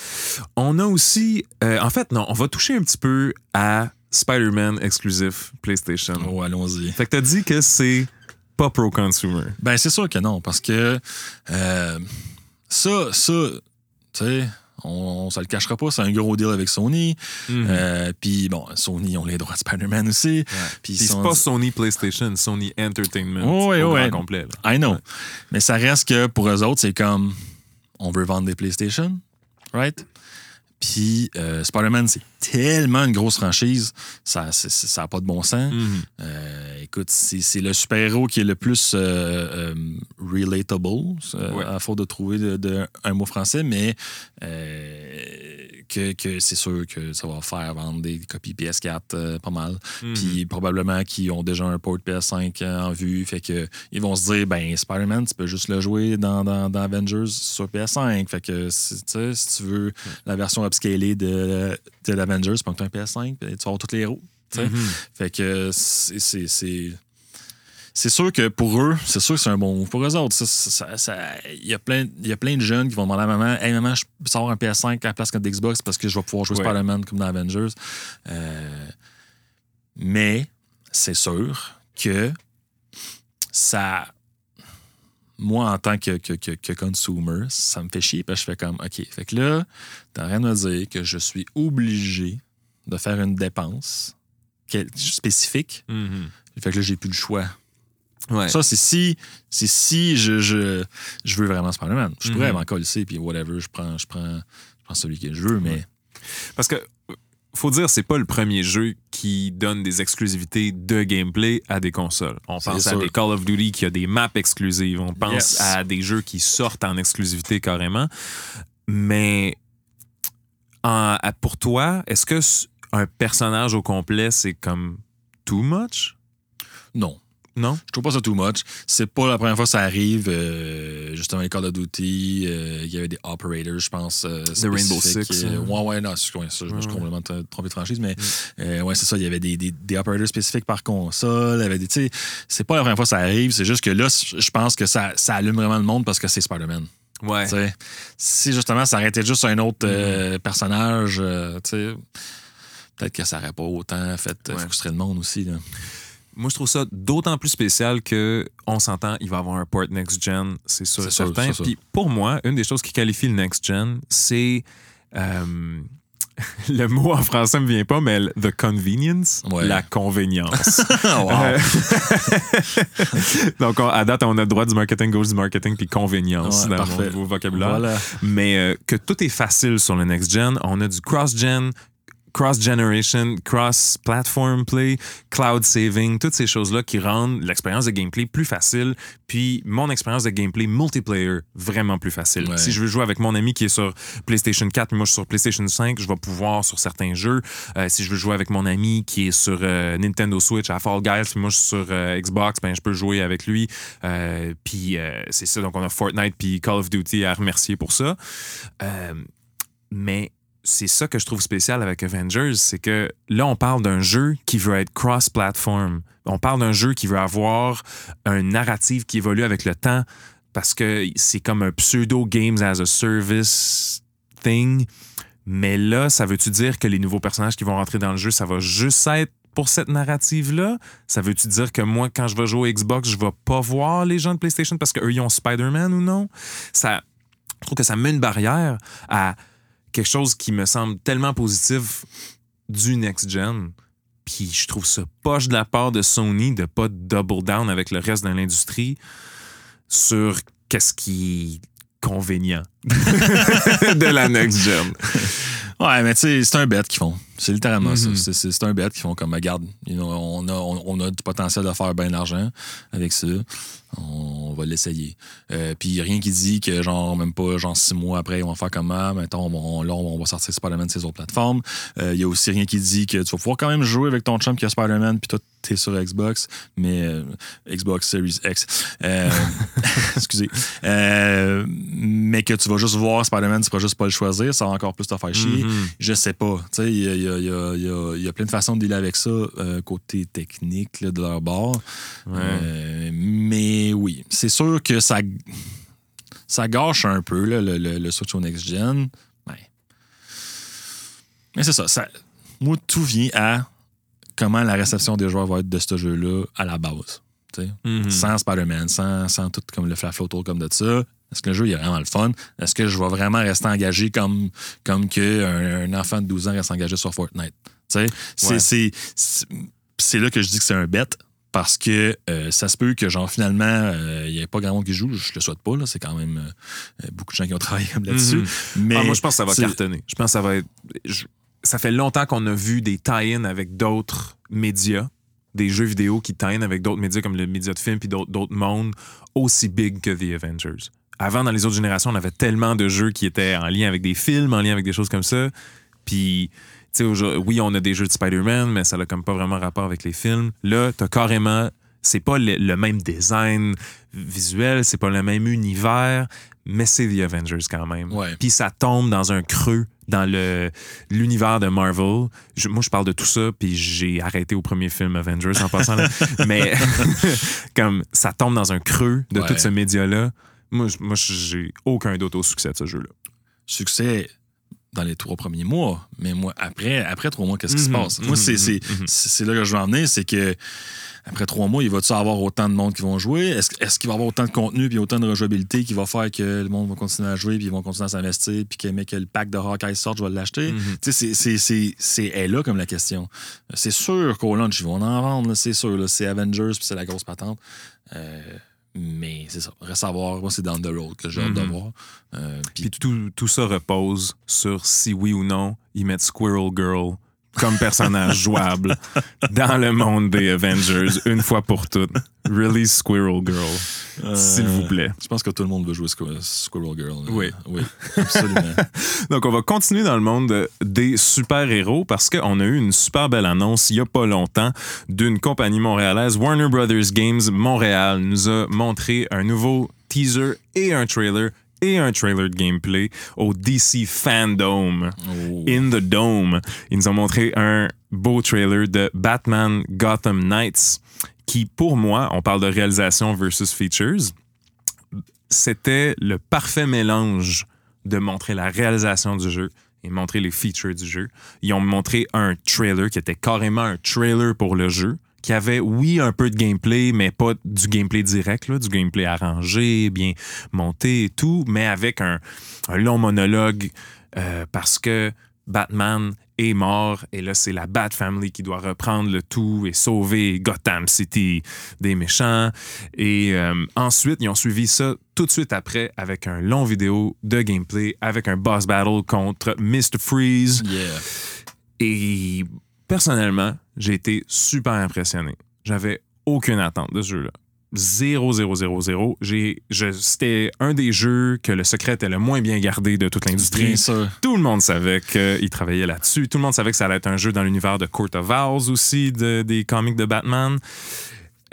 On a aussi. euh, en fait, non, on va toucher un petit peu à Spider-Man exclusif PlayStation. Oh, allons-y. Fait que t'as dit que c'est pas pro-consumer. Ben, c'est sûr que non, parce que euh, ça, ça, tu sais, on, se le cachera pas, c'est un gros deal avec Sony. Mhm. Euh, Puis bon, Sony ont les droits de Spider-Man aussi. Puis c'est sont- pas Sony PlayStation, Sony Entertainment. Ouais, au ouais. grand complet. là. I know. Ouais. Mais ça reste que pour eux autres, c'est comme on veut vendre des PlayStation, right? Puis euh, Spider-Man, c'est tellement une grosse franchise, ça n'a ça pas de bon sens. Mhm. Euh, écoute, c'est le super-héros qui est le plus euh, euh, relatable, euh, Ouais. à faute de trouver de- de- un mot français, mais que, que c'est sûr que ça va faire vendre des copies PS4 euh, pas mal. Mhm. Puis probablement qu'ils ont déjà un port PS5 en vue. Fait que ils vont se dire ben Spider-Man, tu peux juste le jouer dans, dans, dans Avengers sur PS5. Fait que si, tu tu veux la version upscalée de, de l'Avengers, prends un PS5, puis tu vas avoir tous les héros. Mhm. Fait que c'est- c'est. sûr que pour eux, c'est sûr que c'est un bon move. Pour eux autres, ça- ça- ça- il y, a plein- y a plein de jeunes qui vont demander à maman Hey maman, je peux savoir un PS5 à la place qu'un Xbox parce que je vais pouvoir jouer Ouais. Spider-Man comme dans Avengers. Euh, mais c'est sûr que ça. Moi, en tant que, que, que, que consumer, ça me fait chier parce que je fais comme OK. Fait que là, t'es en train de me dire que je suis obligé de faire une dépense spécifique. Mhm. Fait que là, j'ai plus le choix. Ouais. Ça, c'est si, c'est si je, je, je veux vraiment Spider-Man. Je pourrais Mhm. m'en coller, puis whatever, je prends, je, prends, je prends celui que je veux, mais Parce que faut dire, c'est pas le premier jeu qui donne des exclusivités de gameplay à des consoles. On pense à des Call of Duty qui a des maps exclusives. On pense Yes. à des jeux qui sortent en exclusivité carrément. Mais en- pour toi, est-ce que un personnage au complet, c'est comme too much? non. Non? Je trouve pas ça too much. C'est pas la première fois que ça arrive. euh, justement, les Call of Duty, euh, il y avait des operators, je pense. euh, Rainbow spécifiques, Six, euh, hein. ouais, ouais, non, c'est- ouais, ça, je me suis Ouais, Mm. complètement trompé de franchise, mais euh, ouais, c'est ça. Il y avait des, des, des operators spécifiques par console. il y avait des- tu sais, C'est pas la première fois que ça arrive. C'est juste que là, je pense que ça, ça allume vraiment le monde parce que c'est Spider-Man. Ouais. Si justement ça arrêtait juste un autre euh, personnage, tu sais, peut-être que ça n'aurait pas autant fait Ouais. frustrer le monde aussi. Là. Moi, je trouve ça d'autant plus spécial que on s'entend, il va avoir un port next-gen, c'est sûr et C'est sûr, certain. sûr. Puis pour moi, une des choses qui qualifie le next-gen, c'est. euh, *laughs* le mot en français me vient pas, mais le- the convenience, Ouais. la convenience. *laughs* Euh, *laughs* Donc, on- à date, on a le droit du marketing gauche du marketing puis convenience Ouais, dans parfait. mon vocabulaire. Voilà. Mais euh, que tout est facile sur le next-gen. On a du cross-gen, cross-generation, cross-platform play, cloud saving, toutes ces choses-là qui rendent l'expérience de gameplay plus facile, puis mon expérience de gameplay multiplayer vraiment plus facile. Ouais. Si je veux jouer avec mon ami qui est sur PlayStation 4, mais moi je suis sur PlayStation 5, je vais pouvoir sur certains jeux. Euh, si je veux jouer avec mon ami qui est sur euh, Nintendo Switch à Fall Guys, puis moi je suis sur euh, Xbox, ben je peux jouer avec lui. Puis c'est ça, donc on a Fortnite puis Call of Duty à remercier pour ça. Mais c'est ça que je trouve spécial avec Avengers, c'est que là, on parle d'un jeu qui veut être cross-platform. On parle d'un jeu qui veut avoir un narratif qui évolue avec le temps parce que c'est comme un pseudo Games as a Service thing. Mais là, ça veut-tu dire que les nouveaux personnages qui vont rentrer dans le jeu, ça va juste être pour cette narrative-là? Ça veut-tu dire que moi, quand je vais jouer au Xbox, je vais pas voir les gens de PlayStation parce qu'eux, ils ont Spider-Man ou non? Ça, je trouve que ça met une barrière à quelque chose qui me semble tellement positif du next-gen. Puis je trouve ça poche de la part de Sony de pas double down avec le reste de l'industrie sur qu'est-ce qui inconvénients *laughs* *laughs* de la next-gen. Ouais, mais tu sais, c'est un bet qu'ils font. C'est littéralement Mhm. ça. C'est- C'est c'est un bet qu'ils font comme, regarde, on, a, on, on a du potentiel de faire bien d'argent avec ça. On va l'essayer. Euh, Puis rien qui dit que, genre, même pas, genre, six mois après, ils vont faire comment, mettons, on, là, on va sortir Spider-Man de ces autres plateformes. Il y a aussi rien qui dit que tu vas pouvoir quand même jouer avec ton chum qui a Spider-Man, puis toi, t'es sur Xbox, mais euh, Xbox Series X. Euh, *laughs* *laughs* excusez. Euh, mais que tu vas juste voir Spider-Man, tu pourras juste pas le choisir, ça va encore plus te faire chier. Mhm. Je sais pas. Tu sais, il y a, il y a- y y plein de façons de dealer avec ça euh, côté technique là, de leur bord. Ouais. Euh, mais oui, c'est sûr que ça, ça gâche un peu là, le, le- le Switch au Next Gen. Ben. Mais c'est ça, ça. Moi, tout vient à comment la réception des joueurs va être de ce jeu-là à la base. Mhm. Sans Spider-Man, sans, sans tout comme le flaflo autour comme de ça. Est-ce que le jeu il est vraiment le fun? Est-ce que je vais vraiment rester engagé comme, comme que un, un enfant de 12 ans reste engagé sur Fortnite? C'est- Ouais. là que je dis que c'est un bet parce que euh, ça se peut que genre finalement euh, il n'y ait pas grand monde qui joue. Je le souhaite pas, là. C'est quand même euh, beaucoup de gens qui ont *laughs* travaillé là-dessus. Mhm. Mais Ah, moi, je pense que ça va cartonner. Je pense que ça va être. je- Ça fait longtemps qu'on a vu des tie-in avec d'autres médias, des jeux vidéo qui tie-in avec d'autres médias comme le média de film puis d'autres mondes aussi big que The Avengers. Avant, dans les autres générations, on avait tellement de jeux qui étaient en lien avec des films, en lien avec des choses comme ça. Puis, tu sais, oui, on a des jeux de Spider-Man, mais ça n'a comme pas vraiment rapport avec les films. Là, t'as carrément. C'est pas le, le même design visuel, c'est pas le même univers, mais c'est The Avengers quand même. Ouais. Puis ça tombe dans un creux dans le l'univers de Marvel. Je- moi, je parle de tout ça, puis j'ai arrêté au premier film Avengers en passant là. *laughs* mais *laughs* comme ça tombe dans un creux de Ouais. tout ce média-là. Moi, moi, j'ai aucun doute au succès de ce jeu-là. succès dans les trois premiers mois, mais moi, après, après trois mois, qu'est-ce qui se Mhm, passe? Moi, c'est mhm, c'est- mhm. c'est- là que je veux en venir, c'est que après trois mois, il va-tu avoir autant de monde qui vont jouer? Est-ce est-ce qu'il va y avoir autant de contenu puis autant de rejouabilité qui va faire que le monde va continuer à jouer puis ils vont continuer à s'investir puis que, que le pack de Hawkeye sorte, je vais l'acheter? Tu sais, c'est- est là comme la question. C'est sûr qu'au launch, ils vont en vendre, c'est sûr. C'est Avengers puis c'est la grosse patente. Euh, mais c'est ça. Reste à voir. Moi, c'est down the road que j'ai hâte de Mhm. voir. Euh, Puis tout, tout ça repose sur si oui ou non ils mettent Squirrel Girl comme personnage *laughs* jouable dans le monde des Avengers une fois pour toutes. Release Squirrel Girl, s'il vous plaît. Je pense que tout le monde veut jouer Squ- Squirrel Girl. là. Oui. Oui, absolument. *laughs* Donc, on va continuer dans le monde des super-héros parce qu'on a eu une super belle annonce il n'y a pas longtemps d'une compagnie montréalaise, Warner Brothers Games Montréal, nous a montré un nouveau teaser et un trailer et un trailer de gameplay au DC Fandom. Oh. In the Dome. Ils nous ont montré un beau trailer de Batman Gotham Knights qui, pour moi, on parle de réalisation versus features, c'était le parfait mélange de montrer la réalisation du jeu et montrer les features du jeu. Ils ont montré un trailer qui était carrément un trailer pour le jeu, qui avait, oui, un peu de gameplay, mais pas du gameplay direct, du gameplay arrangé, bien monté et tout, mais avec un, un long monologue euh, parce que Batman est mort et là c'est la Bat Family qui doit reprendre le tout et sauver Gotham City des méchants et euh, ensuite ils ont suivi ça tout de suite après avec un long vidéo de gameplay avec un boss battle contre Mr. Freeze Yeah. et personnellement j'ai été super impressionné j'avais aucune attente de ce jeu-là 0, 0, 0, 0. J'ai, je, c'était un des jeux que le secret était le moins bien gardé de toute l'industrie. Tout le monde savait qu'il travaillait là-dessus. Tout le monde savait que ça allait être un jeu dans l'univers de Court of Owls aussi, de- des comics de Batman.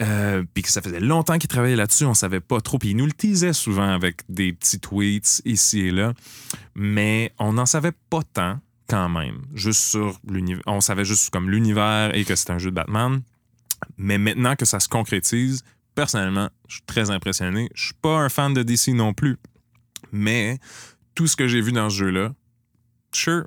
Euh, puis que ça faisait longtemps qu'il travaillait là-dessus, on savait pas trop. Puis il nous le teasait souvent avec des petits tweets ici et là. Mais on n'en savait pas tant quand même. Juste sur l'univers. On savait juste comme l'univers et que c'était un jeu de Batman. Mais maintenant que ça se concrétise, personnellement, je suis très impressionné. Je suis pas un fan de DC non plus. Mais tout ce que j'ai vu dans ce jeu-là, sure,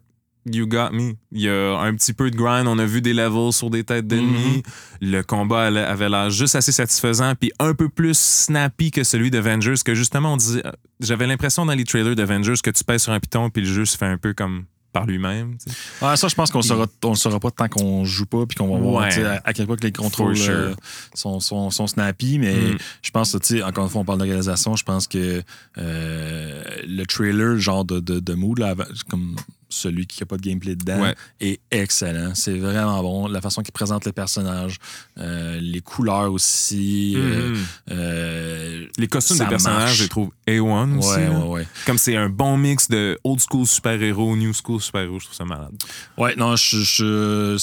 you got me. Il y a un petit peu de grind. On a vu des levels sur des têtes d'ennemis. Le combat avait l'air juste assez satisfaisant, puis un peu plus snappy que celui d'Avengers, que justement, on disait. J'avais l'impression dans les trailers d'Avengers que tu pèses sur un piton, puis le jeu se fait un peu comme par lui-même. Ouais, ça, je pense qu'on Puis- saura, on saura pas tant qu'on joue pas, puis qu'on va voir Ouais. à, à quel point que les contrôles sure. euh, sont, sont, sont snappy. Mais Mm. je pense, encore une fois, on parle d'organisation. Je pense que euh, le trailer, genre de, de, de mood, là, comme celui qui n'a pas de gameplay dedans, Ouais. est excellent. C'est vraiment bon. La façon qu'il présente les personnages, euh, les couleurs aussi. euh, Mhm. euh, Les costumes des personnages, je les trouve A1 aussi. ouais, ouais. Comme c'est un bon mix de old school super-héros, new school super-héros, je trouve ça malade. Ouais, non, je.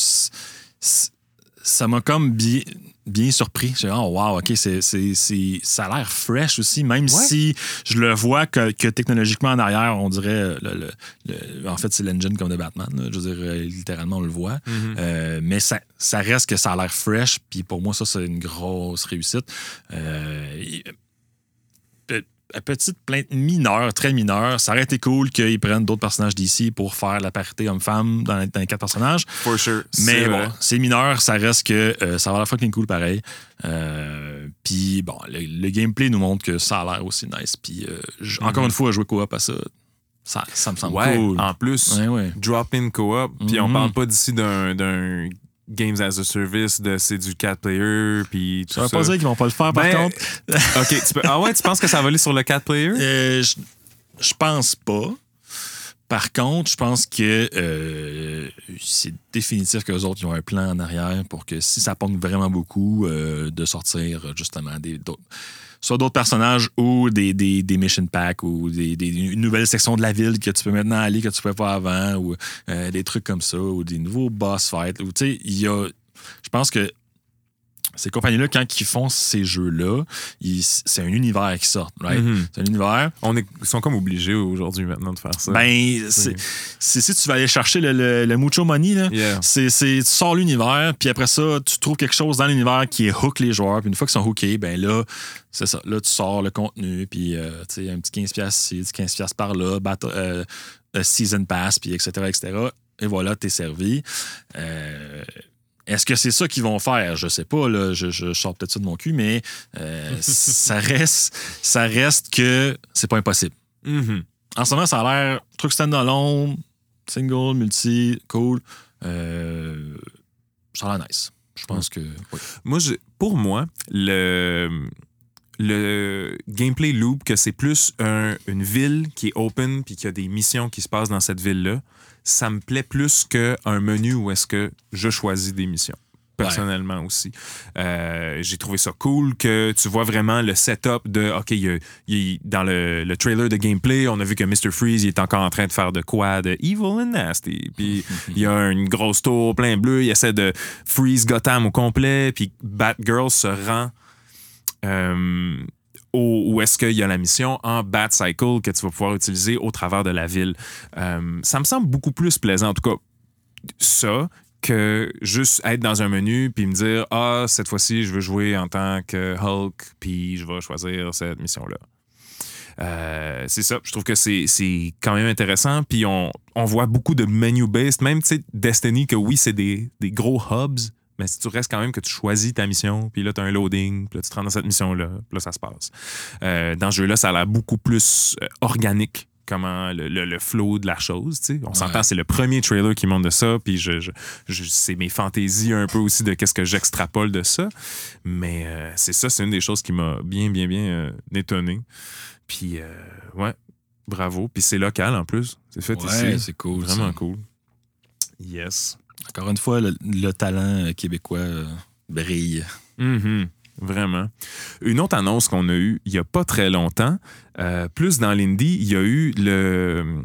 ça m'a comme bien, bien surpris. J'ai oh, wow, OK, c'est, c'est, c'est- ça a l'air fresh aussi, même si je le vois que, que technologiquement en arrière, on dirait. le- le- le- en fait, c'est l'engine comme de Batman. là. Je veux dire, euh, littéralement, on le voit. Euh, mais ça, ça reste que ça a l'air fresh. Puis pour moi, ça, c'est une grosse réussite. Euh, petite plainte mineure, très mineure. Ça aurait été cool qu'ils prennent d'autres personnages d'ici pour faire la parité homme-femme dans, les- dans les quatre personnages. For sure. Mais C'est bon, c'est mineur, ça reste que euh, ça va l'air fucking cool pareil. Euh, Puis bon, le, le gameplay nous montre que ça a l'air aussi nice. Puis euh, j- encore une fois, jouer co-op à ça, ça, ça me semble Ouais, cool. en plus, Ouais, ouais. drop-in co-op, puis on Mhm. parle pas d'ici d'un Games as a Service, de c'est du 4 player, puis tout Ça veut ça. pas dire qu'ils vont pas le faire par Ben, contre. *laughs* OK, tu peux... Ah ouais, tu penses que ça va aller sur le 4 player? Euh, je, je pense pas. Par contre, je pense que euh, c'est définitif qu'eux autres ils ont un plan en arrière pour que si ça pogne vraiment beaucoup, euh, de sortir justement des d'autres- soit d'autres personnages ou des, des, des mission packs ou des, des- une nouvelle section de la ville que tu peux maintenant aller que tu pouvais pas avant ou euh, des trucs comme ça ou des nouveaux boss fights. Ou, Tu sais, il y a. Je pense que ces compagnies-là, quand ils font ces jeux-là, c'est un univers qui sort, right? Mhm. C'est un univers. On est... Ils sont comme obligés aujourd'hui maintenant de faire ça. Ben, c'est si tu vas aller chercher le, le- le mucho money, là, Yeah. c'est, tu sors l'univers, puis après ça, tu trouves quelque chose dans l'univers qui est hook les joueurs, puis une fois qu'ils sont hookés, ben là, c'est ça. Là, tu sors le contenu, puis euh, tu sais, un petit 15$ ici, un petit 15$ par là, battle- euh, season pass, puis etc., etc. Et voilà, t'es servi. Euh, est-ce que c'est ça qu'ils vont faire? Je sais pas, là, je, je sors peut-être ça de mon cul, mais euh, *laughs* ça reste ça reste que c'est pas impossible. Mhm. En ce moment, ça a l'air truc stand-alone, single, multi, cool. Euh, ça a l'air nice. Je pense que. oui. Moi, je- pour moi, le, le gameplay loop, que c'est plus un- une ville qui est open puis qu'il y a des missions qui se passent dans cette ville-là, ça me plaît plus qu'un menu où est-ce que je choisis des missions. Personnellement aussi. Euh, J'ai trouvé ça cool que tu vois vraiment le setup de OK, il il dans le, le trailer de gameplay, on a vu que Mr. Freeze il est encore en train de faire de quoi de evil and nasty. Puis *laughs* il y a une grosse tour plein bleu, il essaie de freeze Gotham au complet, puis Batgirl se rend euh, où est-ce qu'il y a la mission en Batcycle que tu vas pouvoir utiliser au travers de la ville. Euh, ça me semble beaucoup plus plaisant, en tout cas, ça que juste être dans un menu puis me dire ah cette fois-ci je veux jouer en tant que Hulk puis je vais choisir cette mission là c'est ça. Je trouve que c'est quand même intéressant puis on, on voit beaucoup de menu based même Destiny que oui c'est des, des gros hubs mais si tu restes quand même que tu choisis ta mission puis là tu as un loading puis là tu te rends dans cette mission là puis là ça se passe Euh, dans ce jeu là ça a l'air beaucoup plus euh, organique comment le, le- le flow de la chose. tu sais. On s'entend, c'est le premier trailer qui montre de ça, puis je, je- je- c'est mes fantaisies un peu aussi de qu'est-ce que j'extrapole de ça. Mais euh, c'est ça, c'est une des choses qui m'a bien, bien, bien euh, étonné. Puis, euh, ouais, bravo. Puis c'est local en plus. C'est fait Ouais, ici. c'est cool. Vraiment ça. cool. Yes. Encore une fois, le, le talent euh, québécois euh, brille. Mhm. Vraiment. Une autre annonce qu'on a eue il n'y a pas très longtemps, euh, plus dans l'indie, il y a eu le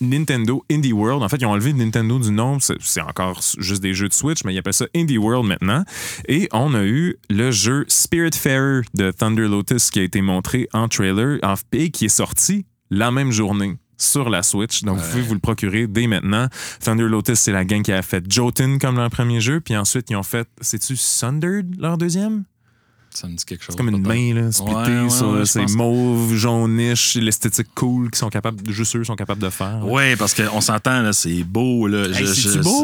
Nintendo Indie World. En fait, ils ont enlevé Nintendo du nom. C'est encore juste des jeux de Switch, mais ils appellent ça Indie World maintenant. Et on a eu le jeu Spiritfarer de Thunder Lotus qui a été montré en trailer et qui est sorti la même journée sur la Switch. Donc, vous pouvez vous le procurer dès maintenant. Thunder Lotus, c'est la gang qui a fait Jotun comme leur premier jeu. Puis ensuite, ils ont fait, c'est-tu Sundered, leur deuxième? Ça me dit quelque chose. C'est comme une main, là, splittée Ouais, sur ouais, ces mauves, jaunish, l'esthétique cool qui sont capables, juste eux sont capables de faire. Oui, parce qu'on s'entend, là, c'est beau. Là. Hey?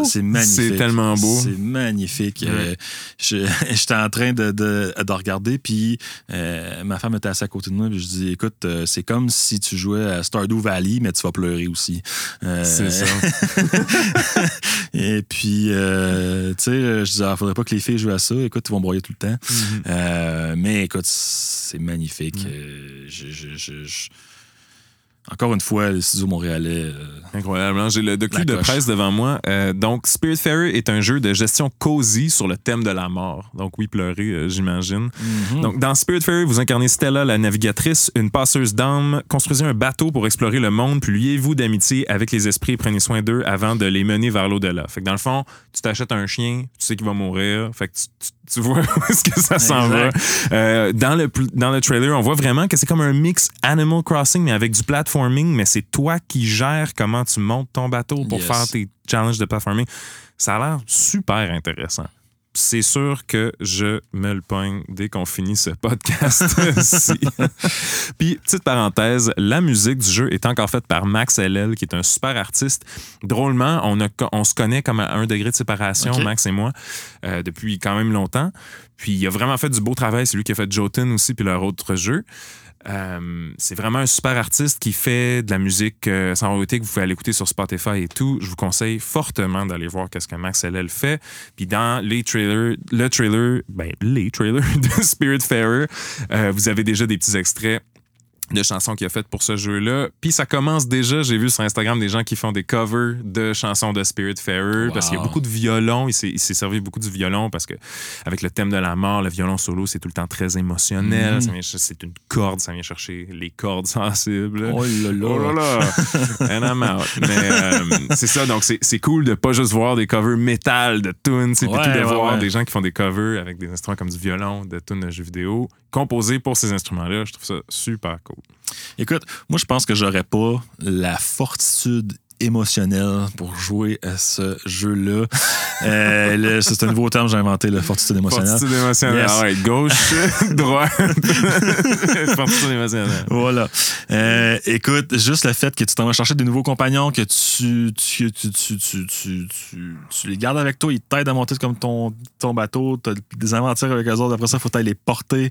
C'est magnifique. C'est tellement beau. C'est magnifique. Euh, *laughs* J'étais en train de, de, de regarder, puis euh, ma femme était assise à côté de moi, puis je dis Écoute, euh, c'est comme si tu jouais à Stardew Valley, mais tu vas pleurer aussi. Euh, C'est ça. *laughs* Et puis, euh, tu sais, je disais ah, faudrait pas que les filles jouent à ça. Écoute, ils vont broyer tout le temps. Mhm. Euh, mais écoute, c'est magnifique. Mm. Euh, je- je- je- je- Encore une fois, le studio montréalais. euh, Incroyable. hein? J'ai le docu de presse devant moi. Euh, donc, Spiritfarer est un jeu de gestion cosy sur le thème de la mort. Donc, oui, pleurer, j'imagine. Mhm. Donc, dans Spiritfarer, vous incarnez Stella, la navigatrice, une passeuse d'âme. Construisez un bateau pour explorer le monde, puis liez-vous d'amitié avec les esprits et prenez soin d'eux avant de les mener vers l'au-delà. Fait que dans le fond, tu t'achètes un chien, tu sais qu'il va mourir. Fait que tu, tu- tu vois *laughs* où est-ce que ça s'en va. Euh, dans, le, dans le trailer, on voit vraiment que c'est comme un mix Animal Crossing, mais avec du platforming, mais c'est toi qui gères comment tu montes ton bateau pour Yes. faire tes challenges de platforming. Ça a l'air super intéressant. C'est sûr que je me le pogne dès qu'on finit ce podcast-ci. *laughs* Puis, petite parenthèse, la musique du jeu est encore faite par Max LL, qui est un super artiste. Drôlement, on, a, on se connaît comme à un degré de séparation. Max et moi, euh, depuis quand même longtemps. Puis, il a vraiment fait du beau travail. C'est lui qui a fait Jotun aussi, puis leur autre jeu. Euh, c'est vraiment un super artiste qui fait de la musique euh, sans royauté que vous pouvez aller écouter sur Spotify et tout. Je vous conseille fortement d'aller voir qu'est-ce que Max LL fait. Puis dans les trailers, le trailer, ben les trailers *laughs* de Spiritfarer, euh, vous avez déjà des petits extraits de chansons qu'il a faites pour ce jeu-là. Puis ça commence déjà, j'ai vu sur Instagram des gens qui font des covers de chansons de Spiritfarer Wow. parce qu'il y a beaucoup de violon, il s'est servi beaucoup du violon parce que avec le thème de la mort, le violon solo, c'est tout le temps très émotionnel, Mhm. C'est une corde, ça vient chercher les cordes *laughs* sensibles. Oh là là. Oh là là! And I'm out. Mais euh, c'est ça, donc c'est cool de pas juste voir des covers métal de tunes, c'est Ouais, plutôt de ouais, voir ouais. des gens qui font des covers avec des instruments comme du violon, de tunes de jeux vidéo, composés pour ces instruments-là. Je trouve ça super cool. Écoute, moi, je pense que j'aurais pas la fortitude émotionnelle pour jouer à ce jeu-là. Euh, c'est un nouveau terme que j'ai inventé, la fortitude émotionnelle. Fortitude émotionnelle. Yes. Ah ouais, gauche, *laughs* droite. *laughs* Fortitude émotionnelle. Voilà. Euh, écoute, juste le fait que tu t'en vas chercher des nouveaux compagnons, que tu, les gardes avec toi, ils t'aident à monter comme ton, ton bateau, tu as des aventures avec eux autres, après ça, il faut t'aller les porter.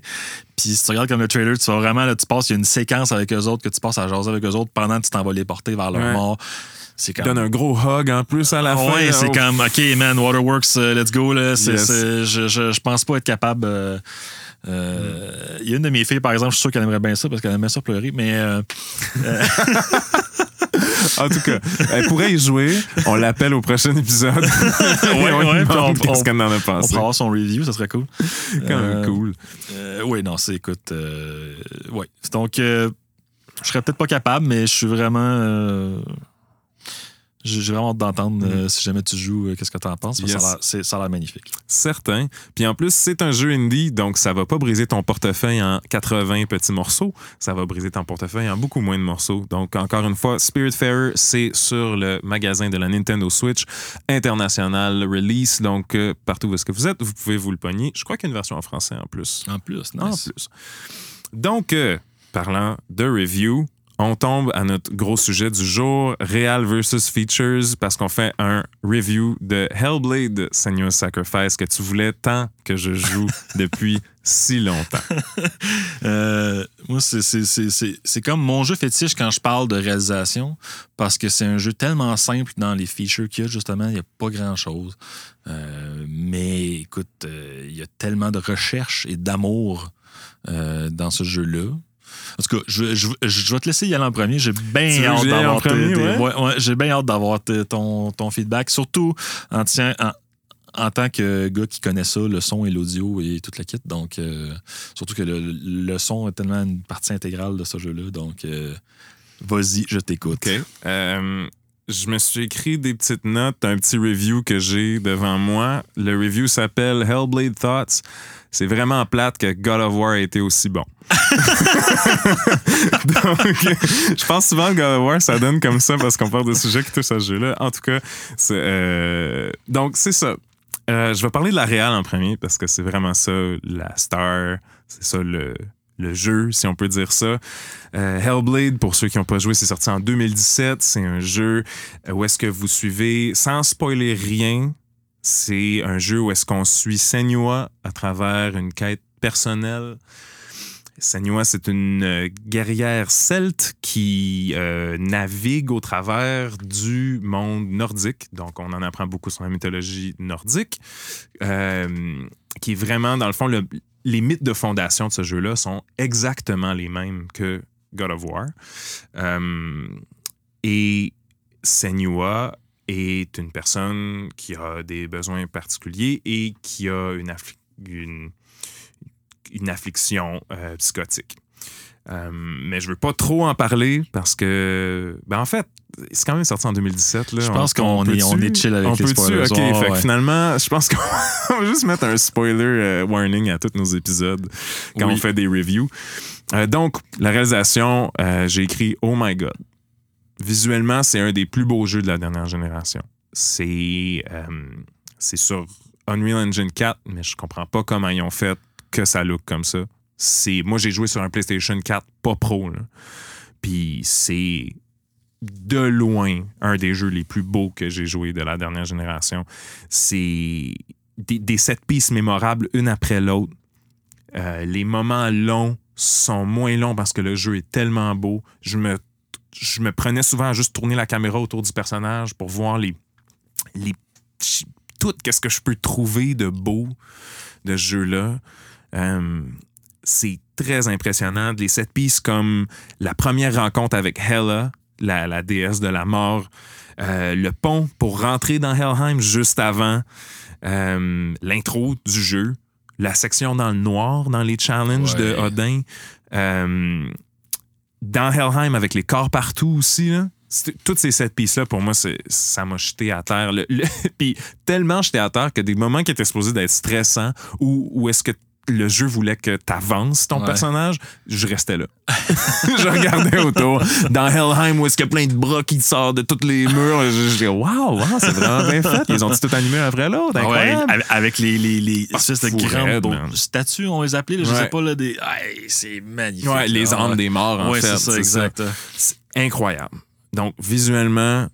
Puis si tu regardes comme le trailer, tu vas vraiment, là, tu passes, il y a une séquence avec eux autres que tu passes à jaser avec eux autres pendant que tu t'en vas les porter vers leur Ouais. mort. C'est comme. Donne un gros hug en plus à la fin. Ouais, là. c'est Oh. comme, OK, man, Waterworks, euh, let's go. Là. Yes. je, je, je pense pas être capable. euh, euh, Il y a une de mes filles, par exemple, je suis sûr qu'elle aimerait bien ça parce qu'elle aimait ça pleurer, mais euh, *laughs* *laughs* *laughs* En tout cas, elle pourrait y jouer. On l'appelle au prochain épisode. *laughs* Ouais, on ouais, on- qu'est-ce en a on avoir son review, ça serait cool. *laughs* Quand même Euh, cool. euh, oui, non, c'est, écoute, euh, ouais. Donc, je serais peut-être pas capable, mais je suis vraiment. J'ai vraiment hâte d'entendre euh, si jamais tu joues, euh, qu'est-ce que tu en penses. Yes. Ça a l'air- magnifique. Certain. Puis en plus, c'est un jeu indie, donc ça va pas briser ton portefeuille en 80 petits morceaux. Ça va briser ton portefeuille en beaucoup moins de morceaux. Donc, encore une fois, Spiritfarer, c'est sur le magasin de la Nintendo Switch international release. Donc, euh, partout où est-ce que vous êtes, vous pouvez vous le pogner. Je crois qu'il y a une version en français en plus. En plus, En nice. plus. Donc, parlant de review, on tombe à notre gros sujet du jour, Real versus Features, parce qu'on fait un review de Hellblade Senua's Sacrifice que tu voulais tant que je joue *laughs* depuis si longtemps. *laughs* Euh, moi, c'est- comme mon jeu fétiche quand je parle de réalisation, parce que c'est un jeu tellement simple dans les features qu'il y a, justement, il n'y a pas grand-chose. Euh, mais écoute, euh, il y a tellement de recherche et d'amour dans ce jeu-là. En tout cas, je, je- je vais te laisser y aller en premier. J'ai bien hâte d'avoir tes- premier, tes- ouais? ouais, ouais, j'ai bien hâte d'avoir ton, ton feedback, surtout en, tien- en, en tant que gars qui connaît ça, le son et l'audio et toute la kit. Donc, euh, surtout que le, le son est tellement une partie intégrale de ce jeu-là. Donc, euh, vas-y, je t'écoute. OK. Euh, je me suis écrit des petites notes, un petit review que j'ai devant moi. Le review s'appelle Hellblade Thoughts. C'est vraiment plate que God of War a été aussi bon. *laughs* Donc, je pense souvent que God of War, ça donne comme ça parce qu'on parle de sujets qui touchent à ce jeu-là. En tout cas, c'est, euh, donc c'est ça. Euh, je vais parler de la Real en premier parce que c'est vraiment ça, la star. C'est ça le, le jeu, si on peut dire ça. Euh, Hellblade, pour ceux qui n'ont pas joué, c'est sorti en 2017. C'est un jeu où est-ce que vous suivez, sans spoiler rien, c'est un jeu où est-ce qu'on suit Senua à travers une quête personnelle. Senua, c'est une euh, guerrière celte qui euh, navigue au travers du monde nordique. Donc, on en apprend beaucoup sur la mythologie nordique, qui est vraiment, dans le fond, le, les mythes de fondation de ce jeu-là sont exactement les mêmes que God of War. Euh, et Senua est une personne qui a des besoins particuliers et qui a une, affli- une, une affliction euh, psychotique. Euh, mais je veux pas trop en parler parce que, ben en fait, c'est quand même sorti en 2017. Là. Je pense qu'on est- peut-tu- on est chill avec on les spoilers. Ok, Ouais, fait que ouais. finalement, je pense qu'on *laughs* va juste mettre un spoiler euh, warning à tous nos épisodes quand Oui. on fait des reviews. Euh, donc, la réalisation, euh, j'ai écrit Oh my God. Visuellement, c'est un des plus beaux jeux de la dernière génération. C'est c'est sur Unreal Engine 4, mais je comprends pas comment ils ont fait que ça look comme ça. C'est moi j'ai joué sur un PlayStation 4 pas pro. Puis c'est de loin un des jeux les plus beaux que j'ai joué de la dernière génération. C'est des, set pieces mémorables une après l'autre. Euh, les moments longs sont moins longs parce que le jeu est tellement beau. Je me, je me prenais souvent à juste tourner la caméra autour du personnage pour voir les, les tout qu'est-ce que je peux trouver de beau de ce jeu-là. Euh, c'est très impressionnant. Les set pieces comme la première rencontre avec Hela, la, la déesse de la mort, euh, le pont pour rentrer dans Helheim juste avant, euh, l'intro du jeu, la section dans le noir dans les challenges de. Odin, euh, dans Helheim avec les corps partout aussi. Là. Toutes ces sept pistes-là, pour moi, ça m'a jeté à terre. Le- le- *laughs* Puis tellement jeté à terre que des moments qui étaient supposés d'être stressants ou où est-ce que le jeu voulait que tu avances ton Ouais. personnage, je restais là. *laughs* je regardais autour. Dans Helheim, où est-ce qu'il y a plein de bras qui sortent de tous les murs, je je dis Waouh, wow, c'est vraiment bien fait. Ils ont tout animé après l'autre. Ah ouais, Incroyable. avec- les, les, les Ah, espèces de grandes statues, on les appelait, là, je Ouais. sais pas, là, des. C'est magnifique. Les âmes des morts, en fait. c'est ça, exact. C'est incroyable. Donc, visuellement,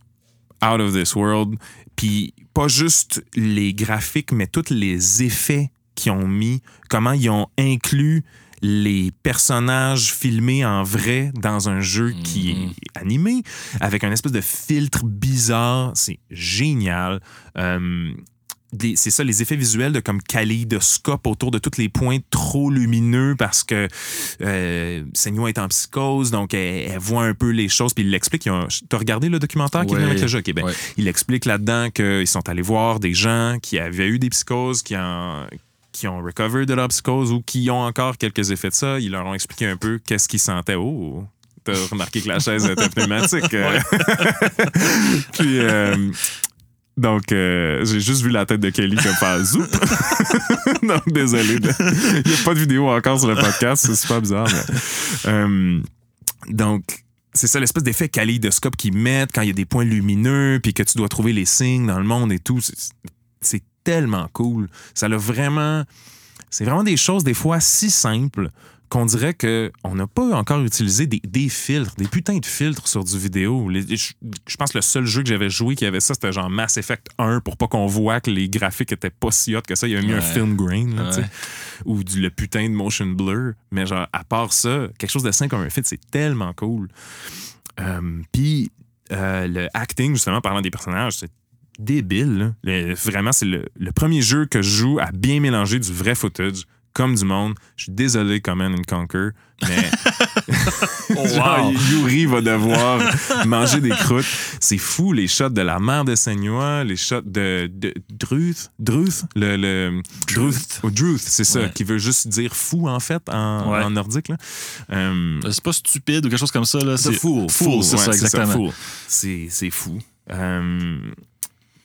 out of this world. Puis, pas juste les graphiques, mais tous les effets qu'ils ont mis, comment ils ont inclus les personnages filmés en vrai dans un jeu qui Mhm. est animé, avec un espèce de filtre bizarre. C'est génial. Euh, c'est ça, les effets visuels de comme kaléidoscope autour de tous les points trop lumineux parce que euh, Senua est en psychose, donc elle, elle voit un peu les choses, puis il l'explique. Tu as regardé le documentaire qui Ouais. vient avec le jeu? Ok, ben, Ouais. Il explique là-dedans qu'ils sont allés voir des gens qui avaient eu des psychoses, qui en qui ont recovered de leur psychose ou qui ont encore quelques effets de ça. Ils leur ont expliqué un peu qu'est-ce qu'ils sentaient. Oh, t'as remarqué que la chaise était pneumatique. euh. *laughs* Puis, euh, donc, euh, j'ai juste vu la tête de Kelly comme faire zoup. *laughs* non, désolé. Il n'y a pas de vidéo encore sur le podcast. C'est super bizarre. mais, euh, donc, c'est ça l'espèce d'effet kaléidoscope qu'ils mettent quand il y a des points lumineux, puis que tu dois trouver les signes dans le monde et tout. C'est tellement cool. Ça a vraiment. C'est vraiment des choses, des fois, si simples qu'on dirait qu'on n'a pas encore utilisé des, des filtres, des putains de filtres sur du vidéo. Les- je, je pense que le seul jeu que j'avais joué qui avait ça, c'était genre Mass Effect 1 pour pas qu'on voit que les graphiques étaient pas si hot que ça. Il y avait mis un film grain, là, Ouais. ou du, le putain de motion blur. Mais genre, à part ça, quelque chose de simple comme un fit, c'est tellement cool. Euh, Puis, euh, le acting, justement, parlant des personnages, c'est débile. Le- vraiment, c'est le, le premier jeu que je joue à bien mélanger du vrai footage comme du monde. Je suis désolé, Command and Conquer, mais *laughs* *laughs* genre, wow. Yuri va devoir *laughs* manger des croûtes. C'est fou, les shots de la mère de Senua, les shots de, de Druth, Druth, le, le Druth, oh, Druth, c'est ça, Ouais. qui veut juste dire fou en fait en, Ouais. en nordique. là. Euh, C'est pas stupide ou quelque chose comme ça. Là. c'est C'est fool. Fool, c'est ça, exactement. C'est c'est fou. Euh,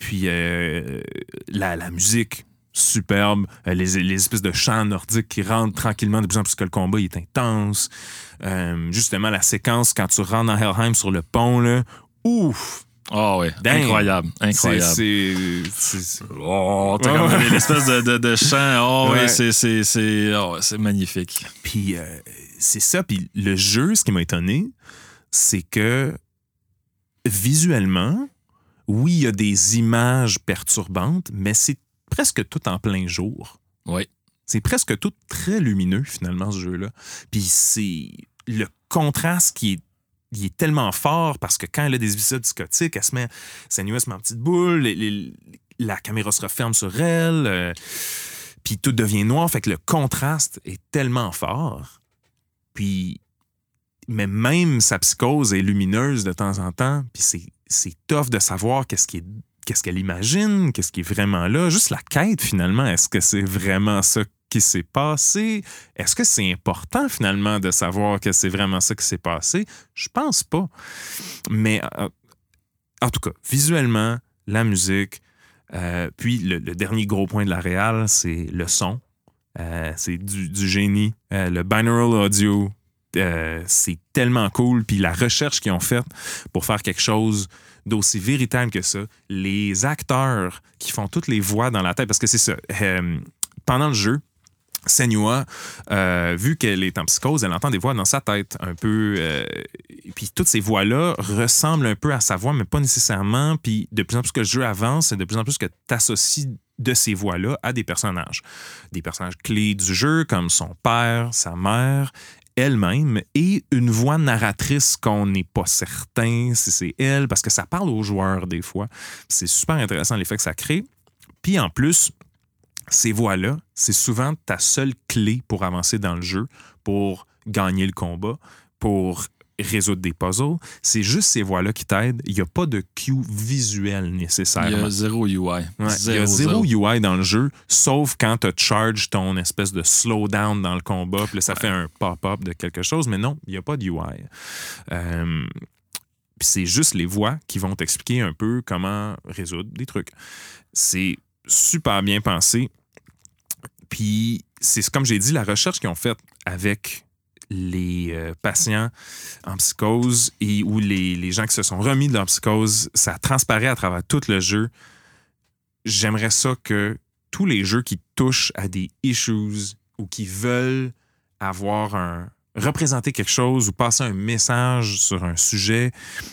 puis euh, la, la musique, superbe. Euh, les, les espèces de chants nordiques qui rentrent tranquillement de plus en plus que le combat il est intense. Euh, justement, la séquence quand tu rentres dans Helheim sur le pont, là, ouf! Ah ouais, Dang. incroyable, incroyable. C'est. Oh, t'as comme l'espèce de, de, de chant. Oh, *laughs* Ouais. ouais, c'est, c'est, c'est, oh, magnifique. Puis euh, c'est ça. Puis le jeu, ce qui m'a étonné, c'est que visuellement, oui, il y a des images perturbantes, mais c'est presque tout en plein jour. Oui. C'est presque tout très lumineux, finalement, ce jeu-là. Puis c'est le contraste qui est, il est tellement fort parce que quand elle a des épisodes psychotiques, elle se met, Senua se met en petite boule, les- les- la caméra se referme sur elle, euh, puis tout devient noir. Fait que le contraste est tellement fort. Puis, mais même sa psychose est lumineuse de temps en temps, puis c'est, c'est tough de savoir qu'est-ce qu'est-ce qu'elle imagine, qu'est-ce qui est vraiment là. Juste la quête, finalement, est-ce que c'est vraiment ça qui s'est passé? Est-ce que c'est important, finalement, de savoir que c'est vraiment ça qui s'est passé? Je pense pas. Mais euh, en tout cas, visuellement, la musique, euh, puis le, dernier gros point de la réal, c'est le son. Euh, c'est du, du génie. Le binaural audio, euh, c'est tellement cool. Puis la recherche qu'ils ont faite pour faire quelque chose d'aussi véritable que ça, les acteurs qui font toutes les voix dans la tête, parce que c'est ça. euh, pendant le jeu, Senua, euh, vu qu'elle est en psychose, elle entend des voix dans sa tête, un peu. puis toutes ces voix-là ressemblent un peu à sa voix, mais pas nécessairement. Puis de plus en plus que le jeu avance, et de plus en plus que tu associes de ces voix-là à des personnages. Des personnages clés du jeu, comme son père, sa mère, elle-même, et une voix narratrice qu'on n'est pas certain si c'est elle, parce que ça parle aux joueurs des fois. C'est super intéressant l'effet que ça crée. Puis en plus, ces voix-là, c'est souvent ta seule clé pour avancer dans le jeu, pour gagner le combat, pour résoudre des puzzles. C'est juste ces voix-là qui t'aident. Il n'y a pas de cue visuel Il y a zéro UI. Ouais, il y a zéro UI dans le jeu, sauf quand tu charge ton espèce de slowdown dans le combat, puis là, ça fait un pop-up de quelque chose, mais non, il n'y a pas de UI. Euh, puis c'est juste les voix qui vont t'expliquer un peu comment résoudre des trucs. C'est super bien pensé. Puis c'est comme j'ai dit, la recherche qu'ils ont faite avec les euh, patients en psychose et ou les, gens qui se sont remis de leur psychose, ça transparaît à travers tout le jeu. J'aimerais ça que tous les jeux qui touchent à des issues ou qui veulent avoir un représenter quelque chose ou passer un message sur un sujet,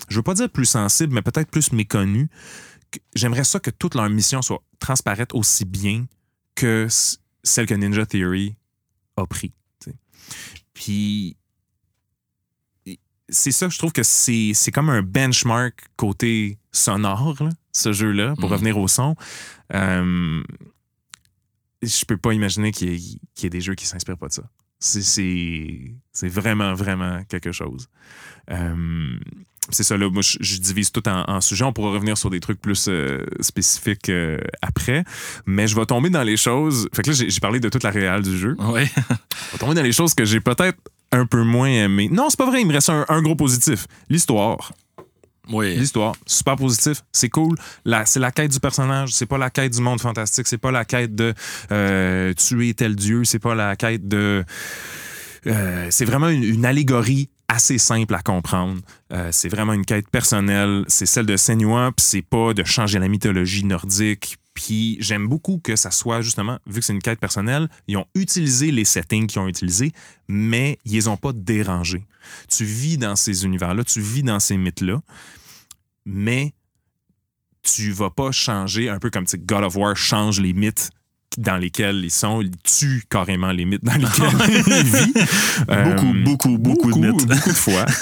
je veux pas dire plus sensible, mais peut-être plus méconnu, j'aimerais ça que toute leur mission soit transparaître aussi bien que celle que Ninja Theory a pris. Puis c'est ça, je trouve que c'est c'est comme un benchmark côté sonore, là, ce jeu-là, pour Mhm. revenir au son. Euh, je peux pas imaginer qu'il y, ait- qu'il y ait des jeux qui s'inspirent pas de ça. C'est- C'est c'est vraiment, vraiment quelque chose. Euh, c'est ça, là, moi, je, je divise tout en, en sujets. On pourra revenir sur des trucs plus euh, spécifiques euh, après. Mais je vais tomber dans les choses. Fait que là, j'ai parlé de toute la réelle du jeu. Oui. Je vais tomber dans les choses que j'ai peut-être un peu moins aimées. Non, c'est pas vrai, il me reste un, un gros positif. L'histoire. Oui. L'histoire, super positif, c'est cool. La- c'est la quête du personnage, c'est pas la quête du monde fantastique, c'est pas la quête de euh, tuer tel dieu, c'est pas la quête de. euh, c'est vraiment une, une allégorie assez simple à comprendre. Euh, c'est vraiment une quête personnelle, c'est celle de Senua, puis c'est pas de changer la mythologie nordique. Puis j'aime beaucoup que ça soit justement, vu que c'est une quête personnelle, ils ont utilisé les settings qu'ils ont utilisés, mais ils les ont pas dérangés. Tu vis dans ces univers-là, tu vis dans ces mythes-là, mais tu vas pas changer, un peu comme God of War change les mythes dans lesquels ils sont, il tue carrément les mythes dans lesquels *laughs* il vit. Euh, Beaucoup, beaucoup, beaucoup de mythes. Beaucoup de fois. *laughs*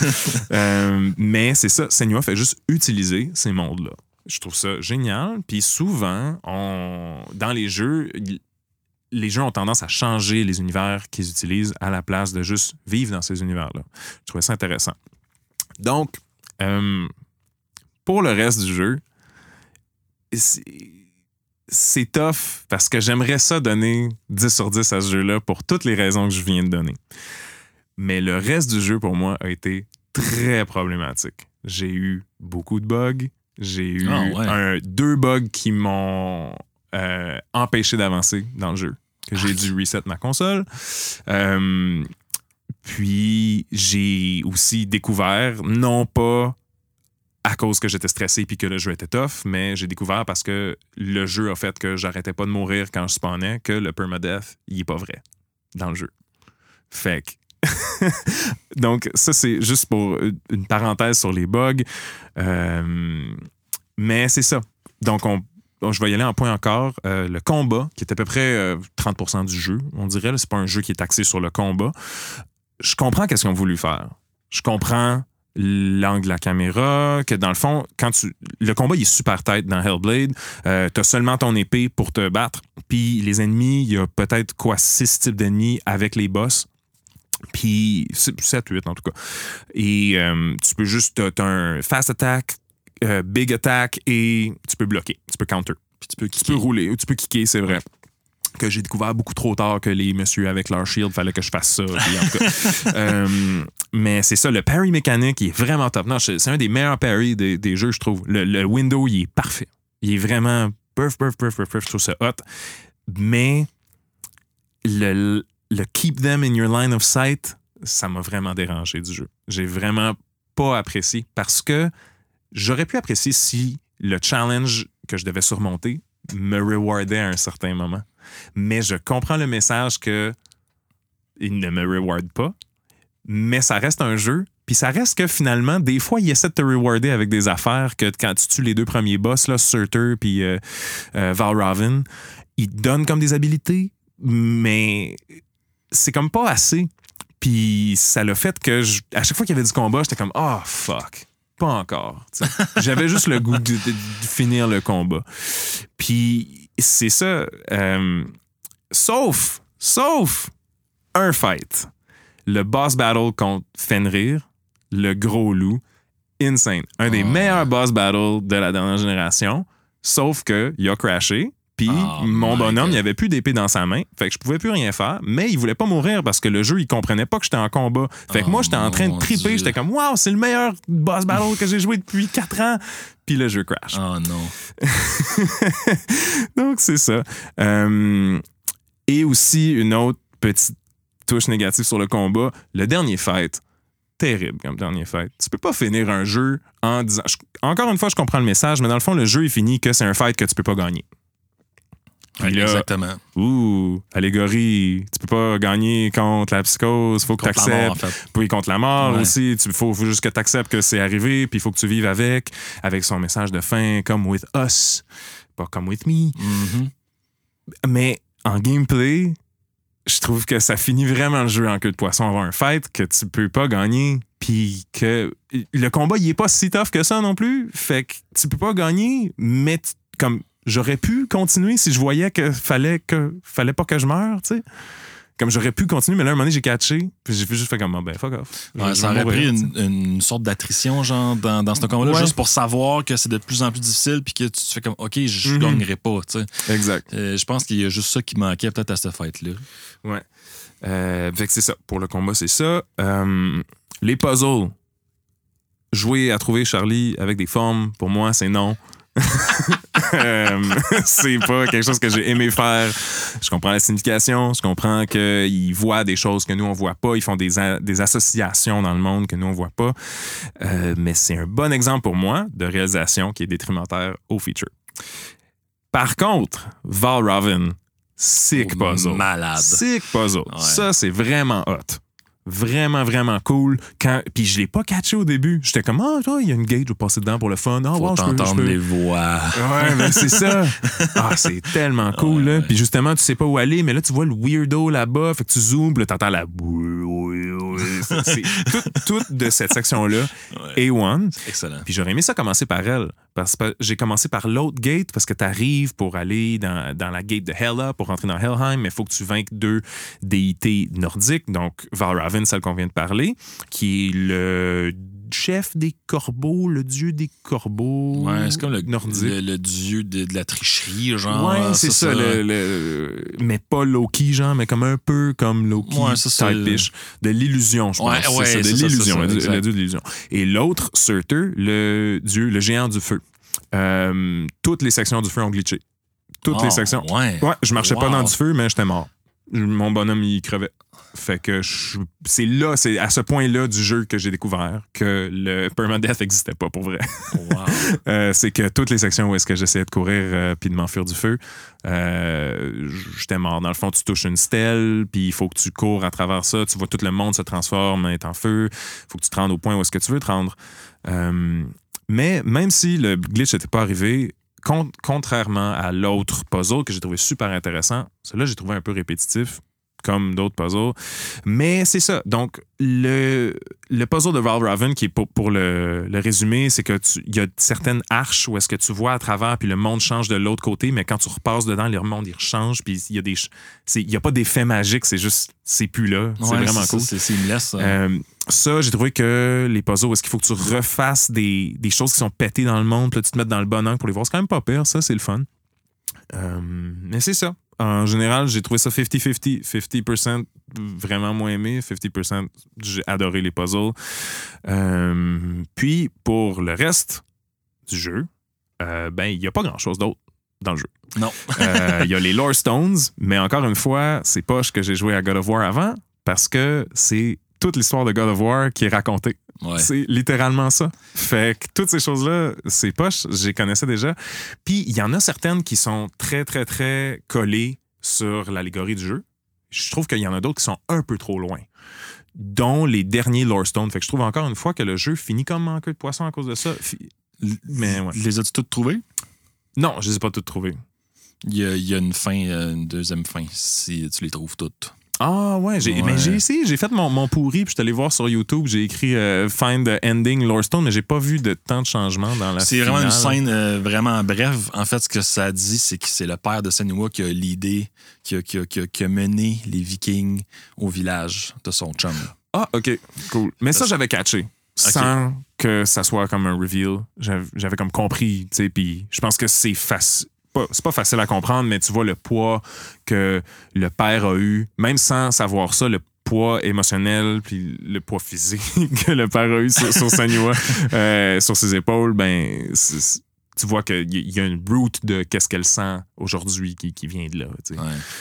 Euh, mais c'est ça, Senua fait juste utiliser ces mondes-là. Je trouve ça génial. Puis souvent, on, dans les jeux, les jeux ont tendance à changer les univers qu'ils utilisent à la place de juste vivre dans ces univers-là. Je trouvais ça intéressant. Donc, euh, pour le reste du jeu, c'est- tough parce que j'aimerais ça donner 10 sur 10 à ce jeu-là pour toutes les raisons que je viens de donner. Mais le reste du jeu, pour moi, a été très problématique. J'ai eu beaucoup de bugs. J'ai eu Ah, ouais. un- deux bugs qui m'ont euh, empêché d'avancer dans le jeu. J'ai dû reset ma console. Euh, puis j'ai aussi découvert, non pas à cause que j'étais stressé puis que le jeu était tough, mais j'ai découvert parce que le jeu a fait que j'arrêtais pas de mourir quand je spawnais que le permadeath, il est pas vrai dans le jeu. Fait que *laughs* Donc, ça, c'est juste pour une parenthèse sur les bugs. Euh, mais c'est ça. Donc, on, je vais y aller en point encore. Euh, le combat, qui est à peu près euh, 30% du jeu, on dirait. C'est pas un jeu qui est axé sur le combat. Je comprends qu'est-ce qu'ils ont voulu faire. Je comprends l'angle de la caméra, que dans le fond, quand tu. Le combat, il est super tête dans Hellblade. Euh, T'as seulement ton épée pour te battre. Puis les ennemis, il y a peut-être quoi, six types d'ennemis avec les boss. Puis 7, 8 en tout cas. Et euh, tu peux juste. T'as t'as un fast attack, euh, big attack et tu peux bloquer. Tu peux counter. Puis tu peux Tu peux rouler ou tu peux kicker, c'est vrai. Que j'ai découvert beaucoup trop tard que les messieurs avec leur shield, fallait que je fasse ça. puis en tout cas. *laughs* Euh, mais c'est ça, le parry mécanique, il est vraiment top. Non, c'est un des meilleurs parry des, des jeux, je trouve. Le, le window, il est parfait. Il est vraiment perf, perf, perf, perf, perf. Je trouve ça hot. Mais le, le keep them in your line of sight, ça m'a vraiment dérangé du jeu. J'ai vraiment pas apprécié parce que j'aurais pu apprécier si le challenge que je devais surmonter me rewardait à un certain moment. Mais je comprends le message que il ne me reward pas, mais ça reste un jeu. Puis ça reste que finalement, des fois, il essaie de te rewarder avec des affaires que quand tu tues les deux premiers boss, là, Surtur puis euh, euh, Valravn, il te donne comme des habilités, mais c'est comme pas assez. Puis ça l'a fait que je- à chaque fois qu'il y avait du combat, j'étais comme oh fuck, pas encore. *laughs* J'avais juste le goût de, de- de finir le combat. Puis c'est ça. euh, sauf, sauf un fight. Le boss battle contre Fenrir, le gros loup, insane. Un des Ah. meilleurs boss battles de la dernière génération. Sauf que il a crashé. Puis Oh mon bonhomme, God. il avait plus d'épée dans sa main. Fait que je pouvais plus rien faire. Mais il voulait pas mourir parce que le jeu, il comprenait pas que j'étais en combat. Fait que Oh moi, j'étais en train de triper. J'étais comme, waouh, c'est le meilleur boss battle que j'ai joué depuis 4 ans. Puis le jeu crash. Oh non. *laughs* Donc, c'est ça. Euh, et aussi, une autre petite touche négative sur le combat. Le dernier fight, terrible comme dernier fight. Tu peux pas finir un jeu en disant. je- encore une fois, je comprends le message, mais dans le fond, le jeu est fini que c'est un fight que tu peux pas gagner. Là, Exactement. ouh, allégorie, tu peux pas gagner contre la psychose, faut que tu en acceptes. fait. Puis contre la mort Ouais. aussi, il faut, faut juste que tu acceptes que c'est arrivé, puis il faut que tu vives avec, avec son message de fin, comme with us, pas comme with me. Mhm. Mais en gameplay, je trouve que ça finit vraiment le jeu en queue de poisson. Avoir un fight que tu peux pas gagner, puis que le combat, il est pas si tough que ça non plus. Fait que tu peux pas gagner, mais comme j'aurais pu continuer si je voyais que fallait que fallait pas que je meure, tu sais. Comme j'aurais pu continuer, mais là, à un moment donné, j'ai catché, puis j'ai juste fait comme, ah, ben, fuck off. Ouais, ça aurait pris une, une sorte d'attrition, genre, dans, dans ce combat-là, Ouais. juste pour savoir que c'est de plus en plus difficile, puis que tu te fais comme, OK, je Mhm. gagnerai pas, tu sais. Exact. Euh, je pense qu'il y a juste ça qui manquait peut-être à cette fête-là. Ouais. Euh, fait que c'est ça. Pour le combat, c'est ça. Euh, les puzzles. Jouer à trouver Charlie avec des formes, pour moi, c'est non. *laughs* Euh, c'est pas quelque chose que j'ai aimé faire. Je comprends la signification, je comprends qu'ils voient des choses que nous, on voit pas. Ils font des, associations dans le monde que nous, on voit pas. Euh, mais c'est un bon exemple pour moi de réalisation qui est détrimentaire au feature. Par contre, Val Raven, sick Oh, puzzle. malade. Sick puzzle. Ouais. Ça, c'est vraiment hot. Vraiment, vraiment cool. Quand... Puis je l'ai pas catché au début. J'étais comme, ah, toi, il y a une gate, je vais passer dedans pour le fun. Ah, Faut wow, t'entendre peux- les voix. Ouais, mais c'est ça. *laughs* Ah, c'est tellement cool, là. Puis justement, tu sais pas où aller, mais là, tu vois le weirdo là-bas, fait que tu zoomes, là, t'entends la. C'est c'est tout, tout de cette section-là. Ouais. A1. Excellent. Puis j'aurais aimé ça commencer par elle. Parce que j'ai commencé par l'autre gate parce que tu arrives pour aller dans, dans la gate de Hela pour rentrer dans Helheim, mais il faut que tu vainques deux déités nordiques. Donc Valravn, celle qu'on vient de parler, qui est le chef des corbeaux, le dieu des corbeaux Ouais, c'est comme le, le, le dieu de, de la tricherie, genre. ouais, c'est ça, le, le- mais pas Loki, genre, mais comme un peu comme Loki, Ouais, ça. De l'illusion, je pense. Ouais, c'est ouais, ça, de c'est ça, l'illusion, le, dieu- de l'illusion. Et l'autre, Surtur, le dieu, le géant du feu. Euh, toutes les sections du feu ont glitché. Toutes Oh, les sections. Ouais. Ouais, je marchais pas dans du feu, mais j'étais mort. mon bonhomme, il crevait. Fait que c'est là, c'est à ce point-là du jeu que j'ai découvert que le permadeath n'existait pas pour vrai. Wow. *laughs* Euh, c'est que toutes les sections où est-ce que j'essayais de courir euh, puis de m'enfuir du feu, euh, j'étais mort. Dans le fond, tu touches une stèle, puis il faut que tu cours à travers ça. Tu vois tout le monde se transforme, est en feu. Il faut que tu te rendes au point où est-ce que tu veux te rendre. Euh, mais même si le glitch n'était pas arrivé, con- contrairement à l'autre puzzle que j'ai trouvé super intéressant, celui-là, j'ai trouvé un peu répétitif comme d'autres puzzles. Mais c'est ça. Donc, le, le puzzle de Val Raven, qui est pour, pour le, le résumer, c'est que tu- il y a certaines arches où est-ce que tu vois à travers, puis le monde change de l'autre côté, mais quand tu repasses dedans, le monde, il change, puis il y a des... Il n'y a pas d'effet magique, c'est juste... C'est plus là. C'est Ouais, vraiment cool. C'est seamless. Euh, ça, j'ai trouvé que les puzzles, où est-ce qu'il faut que tu refasses des, des choses qui sont pétées dans le monde, puis là, tu te mets dans le bon angle pour les voir. C'est quand même pas pire, ça, c'est le fun. Euh, mais c'est ça. En général, j'ai trouvé ça 50-50. 50%, vraiment moins aimé. 50% j'ai adoré les puzzles. Euh, puis, pour le reste du jeu, euh, ben, il n'y a pas grand-chose d'autre dans le jeu. Non. Euh, Il y a les Lore Stones, mais encore une fois, c'est pas ce que j'ai joué à God of War avant parce que c'est toute l'histoire de God of War qui est racontée. Ouais. C'est littéralement ça. Fait que toutes ces choses-là, c'est poche, je les connaissais déjà. Puis il y en a certaines qui sont très, très, très collées sur l'allégorie du jeu. Je trouve qu'il y en a d'autres qui sont un peu trop loin. Dont les derniers Lore Stones. Fait que je trouve encore une fois que le jeu finit comme en queue de poisson à cause de ça. Mais ouais. Les as-tu toutes trouvées? Non, je les ai pas toutes trouvées. Il y a, il y a une fin, euh, une deuxième fin, si tu les trouves toutes. Ah ouais, j'ai, Ouais. j'ai essayé, j'ai fait mon, mon pourri, puis je suis allé voir sur YouTube, j'ai écrit euh, Find the Ending Lore Stone, mais j'ai pas vu de tant de changements dans la C'est vraiment une scène euh, vraiment brève. En fait, ce que ça dit, c'est que c'est le père de Senua qui a l'idée, qui a, qui, a, qui a- qui a mené les Vikings au village de son chum. Ah, ok, cool. Mais ça, j'avais catché. Sans que ça soit comme un reveal. J'avais, j'avais comme compris, tu sais, puis je pense que c'est facile. C'est pas facile à comprendre, mais tu vois le poids que le père a eu, même sans savoir ça, le poids émotionnel puis le poids physique *laughs* que le père a eu sur, sur Sanua, *laughs* euh, sur ses épaules, ben tu vois qu'il y y a une root de qu'est-ce qu'elle sent aujourd'hui qui, qui vient de là. Ouais.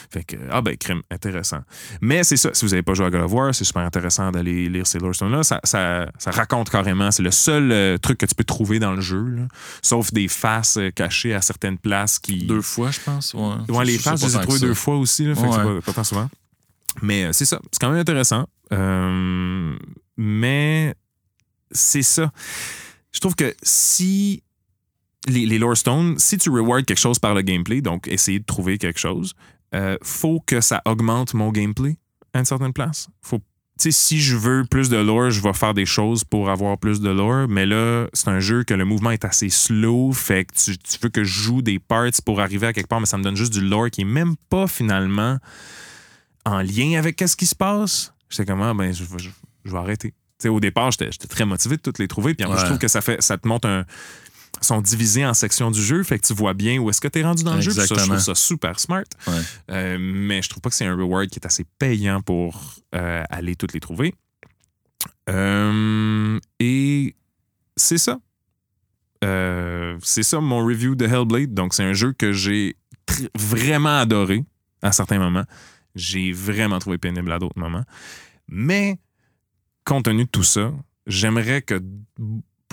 Fait que, ah ben, crème, intéressant. Mais c'est ça, si vous n'avez pas joué à God of War, c'est super intéressant d'aller lire ces lore stones-là. Ça, ça, ça raconte carrément, c'est le seul euh, truc que tu peux trouver dans le jeu, là. sauf des faces euh, cachées à certaines places qui. Deux fois, je pense. Ouais, Ouais, les faces, je les ai trouvées deux fois aussi, là, fait que c'est Ouais. pas, pas tant souvent. Mais euh, c'est ça, c'est quand même intéressant. Euh, mais c'est ça. Je trouve que si les, les lore stones, si tu rewards quelque chose par le gameplay, donc essayer de trouver quelque chose, euh, faut que ça augmente mon gameplay à une certaine place. Faut tu sais, si je veux plus de lore, je vais faire des choses pour avoir plus de lore, mais là, c'est un jeu que le mouvement est assez slow, fait que tu, tu veux que je joue des parts pour arriver à quelque part, mais ça me donne juste du lore qui est même pas finalement en lien avec ce qui se passe. J'étais comme, ah, ben, je, vais- je- je vais arrêter. Sais, au départ, j'étais très motivé de toutes les trouver, puis en plus, Ouais. je trouve que ça, fait, ça te montre un. Sont divisés en sections du jeu, fait que tu vois bien où est-ce que tu es rendu dans le jeu. Ça, je trouve ça super smart. Ouais. Euh, mais je trouve pas que c'est un reward qui est assez payant pour euh, aller toutes les trouver. Euh, et c'est ça. C'est ça mon review de Hellblade. Donc, c'est un jeu que j'ai vraiment adoré à certains moments. J'ai vraiment trouvé pénible à d'autres moments. Mais, compte tenu de tout ça, j'aimerais que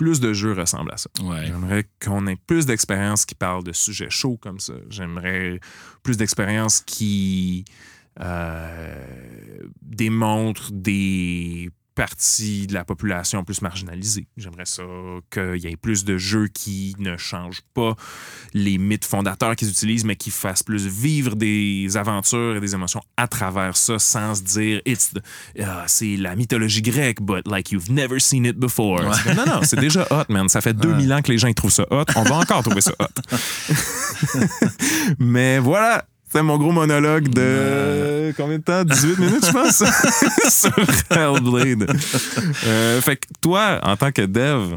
plus de jeux ressemblent à ça. Ouais. J'aimerais qu'on ait plus d'expérience qui parle de sujets chauds comme ça. J'aimerais plus d'expérience qui euh, démontre des parties de la population plus marginalisées. J'aimerais ça qu'il y ait plus de jeux qui ne changent pas les mythes fondateurs qu'ils utilisent, mais qui fassent plus vivre des aventures et des émotions à travers ça sans se dire It's the- ah, c'est la mythologie grecque, but like you've never seen it before. Ouais. Non, non, c'est déjà hot, man. Ça fait 2000 ans que les gens ils trouvent ça hot. On va encore trouver ça hot. *laughs* *laughs* Mais voilà, c'est mon gros monologue de combien de temps? 18 minutes, je pense, *laughs* sur Hellblade. Euh, fait que toi, en tant que dev,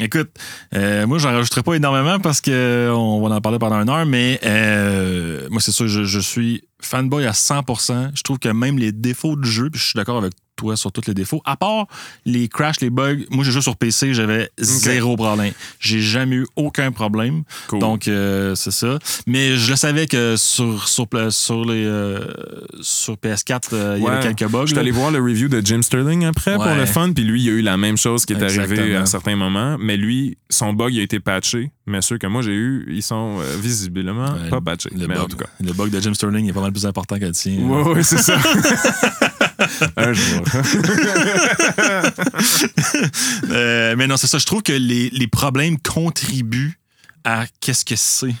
Écoute, euh, moi, j'en rajouterai pas énormément parce qu'on va en parler pendant une heure, mais euh, moi, c'est sûr, je, je suis fanboy à 100%. Je trouve que même les défauts du jeu, puis je suis d'accord avec toi sur tous les défauts. À part les crashs, les bugs, moi j'ai joué sur PC, j'avais zéro problème. J'ai jamais eu aucun problème. Cool. Donc euh, c'est ça. Mais je le savais que sur sur sur les euh, sur PS4, euh, il y avait quelques bugs. Je suis allé voir le review de Jim Sterling après pour le fun, puis lui, il a eu la même chose qui est arrivée à certains moments, mais lui, son bug il a été patché, mais ceux que moi j'ai eu, ils sont euh, visiblement Ouais, pas patchés. Le mais bug, en tout cas. le bug de Jim Sterling est pas mal plus important que le tien. Ouais, ouais, c'est ça. *laughs* Un jour. *laughs* Euh, mais non, c'est ça. Je trouve que les, les problèmes contribuent à qu'est-ce que c'est.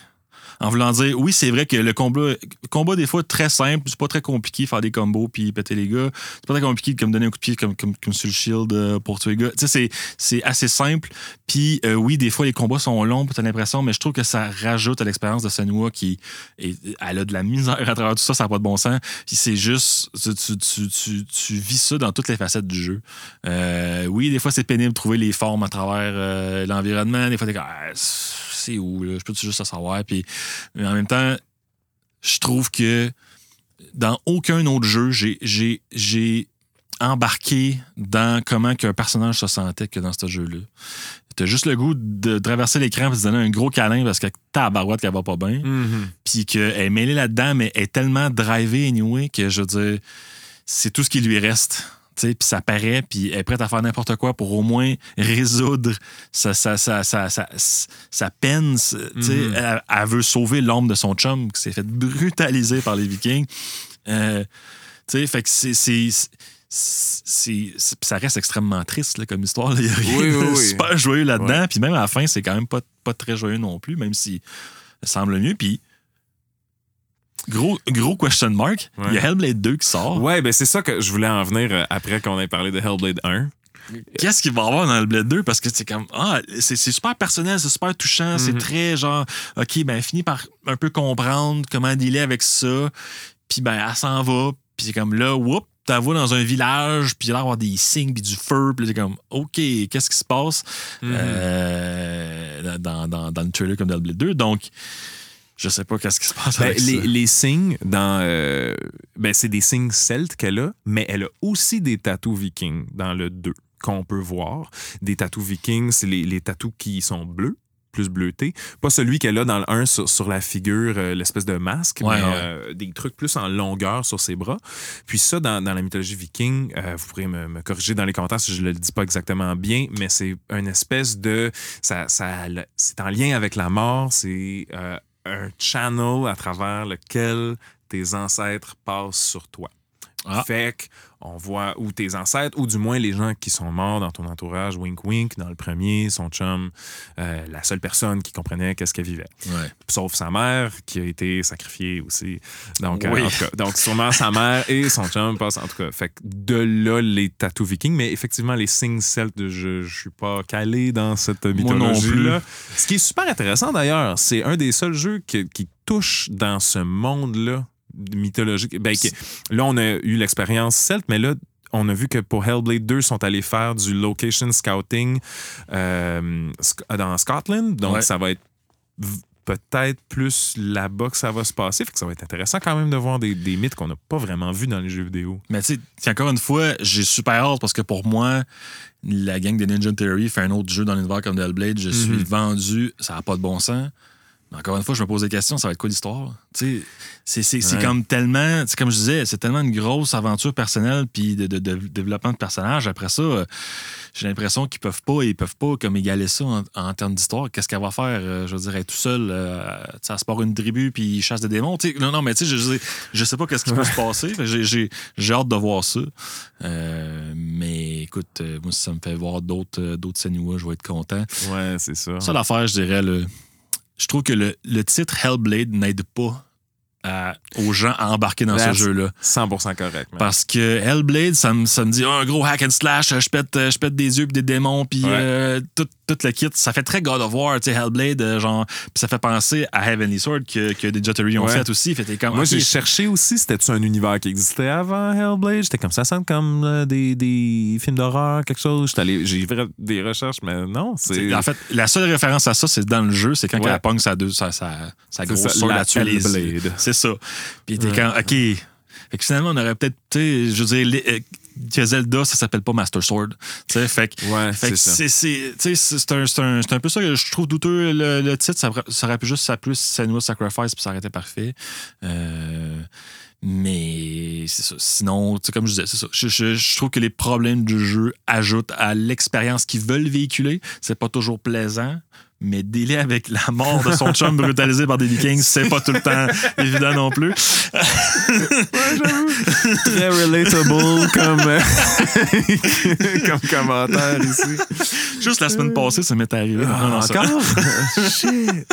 En voulant dire, oui, c'est vrai que le combat, combat des fois, très simple. C'est pas très compliqué faire des combos puis péter les gars. C'est pas très compliqué comme donner un coup de pied comme, comme, comme sur le shield euh, pour tuer les gars. Tu sais, c'est- assez simple. Puis euh, oui, des fois, les combats sont longs, t'as l'impression, mais je trouve que ça rajoute à l'expérience de Senua qui est, elle a de la misère à travers tout ça, ça n'a pas de bon sens. Puis c'est juste, tu, tu, tu, tu, tu vis ça dans toutes les facettes du jeu. Euh, oui, des fois, c'est pénible de trouver les formes à travers euh, l'environnement. Des fois, t'es comme, Ah, c'est où, là? Je peux juste le savoir? Puis, mais en même temps, je trouve que dans aucun autre jeu, j'ai- j'ai j'ai embarqué dans comment qu'un personnage se sentait que dans ce jeu-là. T'as juste le goût de traverser l'écran et de se donner un gros câlin parce que ta barouette qu'elle va pas bien Mhm. puis qu'elle est mêlée là-dedans, mais elle est tellement drivée anyway que je veux dire, c'est tout ce qui lui reste. Puis ça paraît, puis elle est prête à faire n'importe quoi pour au moins résoudre sa, sa, sa, sa, sa, sa peine. Mhm. elle, elle veut sauver l'homme de son chum qui s'est fait brutaliser par les Vikings. Euh, tu sais, fait que c'est. c'est- ça reste extrêmement triste là, comme histoire. là. Il y a rien Oui, oui. super joyeux là-dedans. Puis même à la fin, c'est quand même pas, pas très joyeux non plus, même si ça semble mieux. Puis gros, gros question mark, il y a. Hellblade 2 qui sort. Ouais, ben c'est ça que je voulais en venir euh, après qu'on ait parlé de Hellblade 1. Qu'est-ce qu'il va y avoir dans Hellblade 2? Parce que c'est comme, ah, c'est super personnel, c'est super touchant, c'est Mhm. très genre, OK, ben, finit par un peu comprendre comment dealer avec ça. Puis, ben, elle s'en va. Puis, c'est comme là, whoop, t'en vas dans un village, puis il a l'air d'avoir des signes, puis du feu. Puis, c'est comme, OK, qu'est-ce qui se passe? Mhm. euh, dans, dans, dans le trailer comme dans Hellblade 2? Donc, je sais pas qu'est-ce qui se passe Ben, avec les, ça. les signes dans. euh, ben, c'est des signes celtes qu'elle a, mais elle a aussi des tatous vikings dans le 2 qu'on peut voir. Des tatous vikings, c'est les, les tatous qui sont bleus plus bleutés. Pas celui qu'elle a dans le 1 sur, sur la figure, euh, l'espèce de masque, Ouais, mais ouais. euh, des trucs plus en longueur sur ses bras. Puis ça, dans, dans la mythologie viking, euh, vous pourrez me, me corriger dans les commentaires si je le dis pas exactement bien, mais c'est une espèce de... Ça, ça, c'est en lien avec la mort, c'est un channel à travers lequel tes ancêtres passent sur toi. Ah. Fait qu'on voit, ou tes ancêtres, ou du moins les gens qui sont morts dans ton entourage, wink wink, dans le premier, son chum, euh, la seule personne qui comprenait qu'est-ce qu'elle vivait. Ouais. Sauf sa mère, qui a été sacrifiée aussi. Donc, euh, Oui. en tout cas, donc sûrement sa mère et son chum passent, en tout cas. Fait que de là, les tatous vikings, mais effectivement, les signes celtes, je, je suis pas calé dans cette mythologie-là. Ce qui est super intéressant d'ailleurs, c'est un des seuls jeux qui, qui touche dans ce monde-là mythologique. Ben, là, on a eu l'expérience celte, mais là, on a vu que pour Hellblade 2, ils sont allés faire du location scouting euh, dans Scotland. Donc, Ouais. ça va être peut-être plus là-bas que ça va se passer. Fait que ça va être intéressant quand même de voir des, des mythes qu'on n'a pas vraiment vus dans les jeux vidéo. Mais tu sais, encore une fois, j'ai super hâte parce que pour moi, la gang de Ninja Theory fait un autre jeu dans l'univers comme Hellblade. Je suis Mhm. vendu, ça n'a pas de bon sens. Encore une fois, je me pose des questions, ça va être quoi l'histoire? C'est- Ouais. comme tellement, c'est comme je disais, c'est tellement une grosse aventure personnelle puis de, de- de développement de personnages. Après ça, euh, j'ai l'impression qu'ils peuvent pas, ils peuvent pas comme égaler ça en, en termes d'histoire. Qu'est-ce qu'elle va faire? Euh, je veux dire, elle est tout seul, euh, elle se part une tribu puis il chasse des démons. Non, non, mais tu sais, je, je, sais pas qu'est-ce qui peut se passer. J'ai- hâte de voir ça. Euh, mais écoute, moi, si ça me fait voir d'autres d'autres Senua, je vais être content. Ouais, c'est ça. Ça, l'affaire, je dirais, le, je trouve que le, le titre Hellblade n'aide pas à- aux gens à embarquer dans ce jeu-là. 100% correct. man. Parce que Hellblade, ça me, ça me dit, oh, un gros hack and slash, je pète, je pète des yeux puis des démons, puis Ouais. euh, tout, tout le kit. Ça fait très God of War, tu sais, Hellblade, euh, genre, puis ça fait penser à Heavenly Sword que, que des Theory ont Ouais. fait aussi. Fait comme, Moi, j'ai cherché aussi, c'était-tu un univers qui existait avant Hellblade? J'étais comme ça, ça comme euh, des, des films d'horreur, quelque chose. J'ai fait des recherches, mais non, c'est. En fait, la seule référence à ça, c'est dans le jeu, c'est quand Ouais. elle pogne sa, deux, sa, sa, sa grosse sword la. C'est ça. Puis t'es Ouais. quand, OK. Fait que finalement, on aurait peut-être, tu sais, je veux dire, les- euh, que Zelda, ça s'appelle pas Master Sword. Fait que Ouais, fait c'est un, un- un peu ça que je trouve douteux. Le, le titre, ça, ça aurait pu juste s'appeler Senua's Sacrifice, puis ça aurait été parfait. Euh, mais c'est ça. Sinon, comme je disais, c'est ça. Je, je- je trouve que les problèmes du jeu ajoutent à l'expérience qu'ils veulent véhiculer. C'est pas toujours plaisant. Mais délai avec la mort de son chum brutalisé par des Vikings, c'est pas tout le temps évident non plus. Très relatable comme, *laughs* comme commentaire ici. Juste la semaine passée, ça m'est arrivé. Non, non, ça- Encore? *laughs* Shit.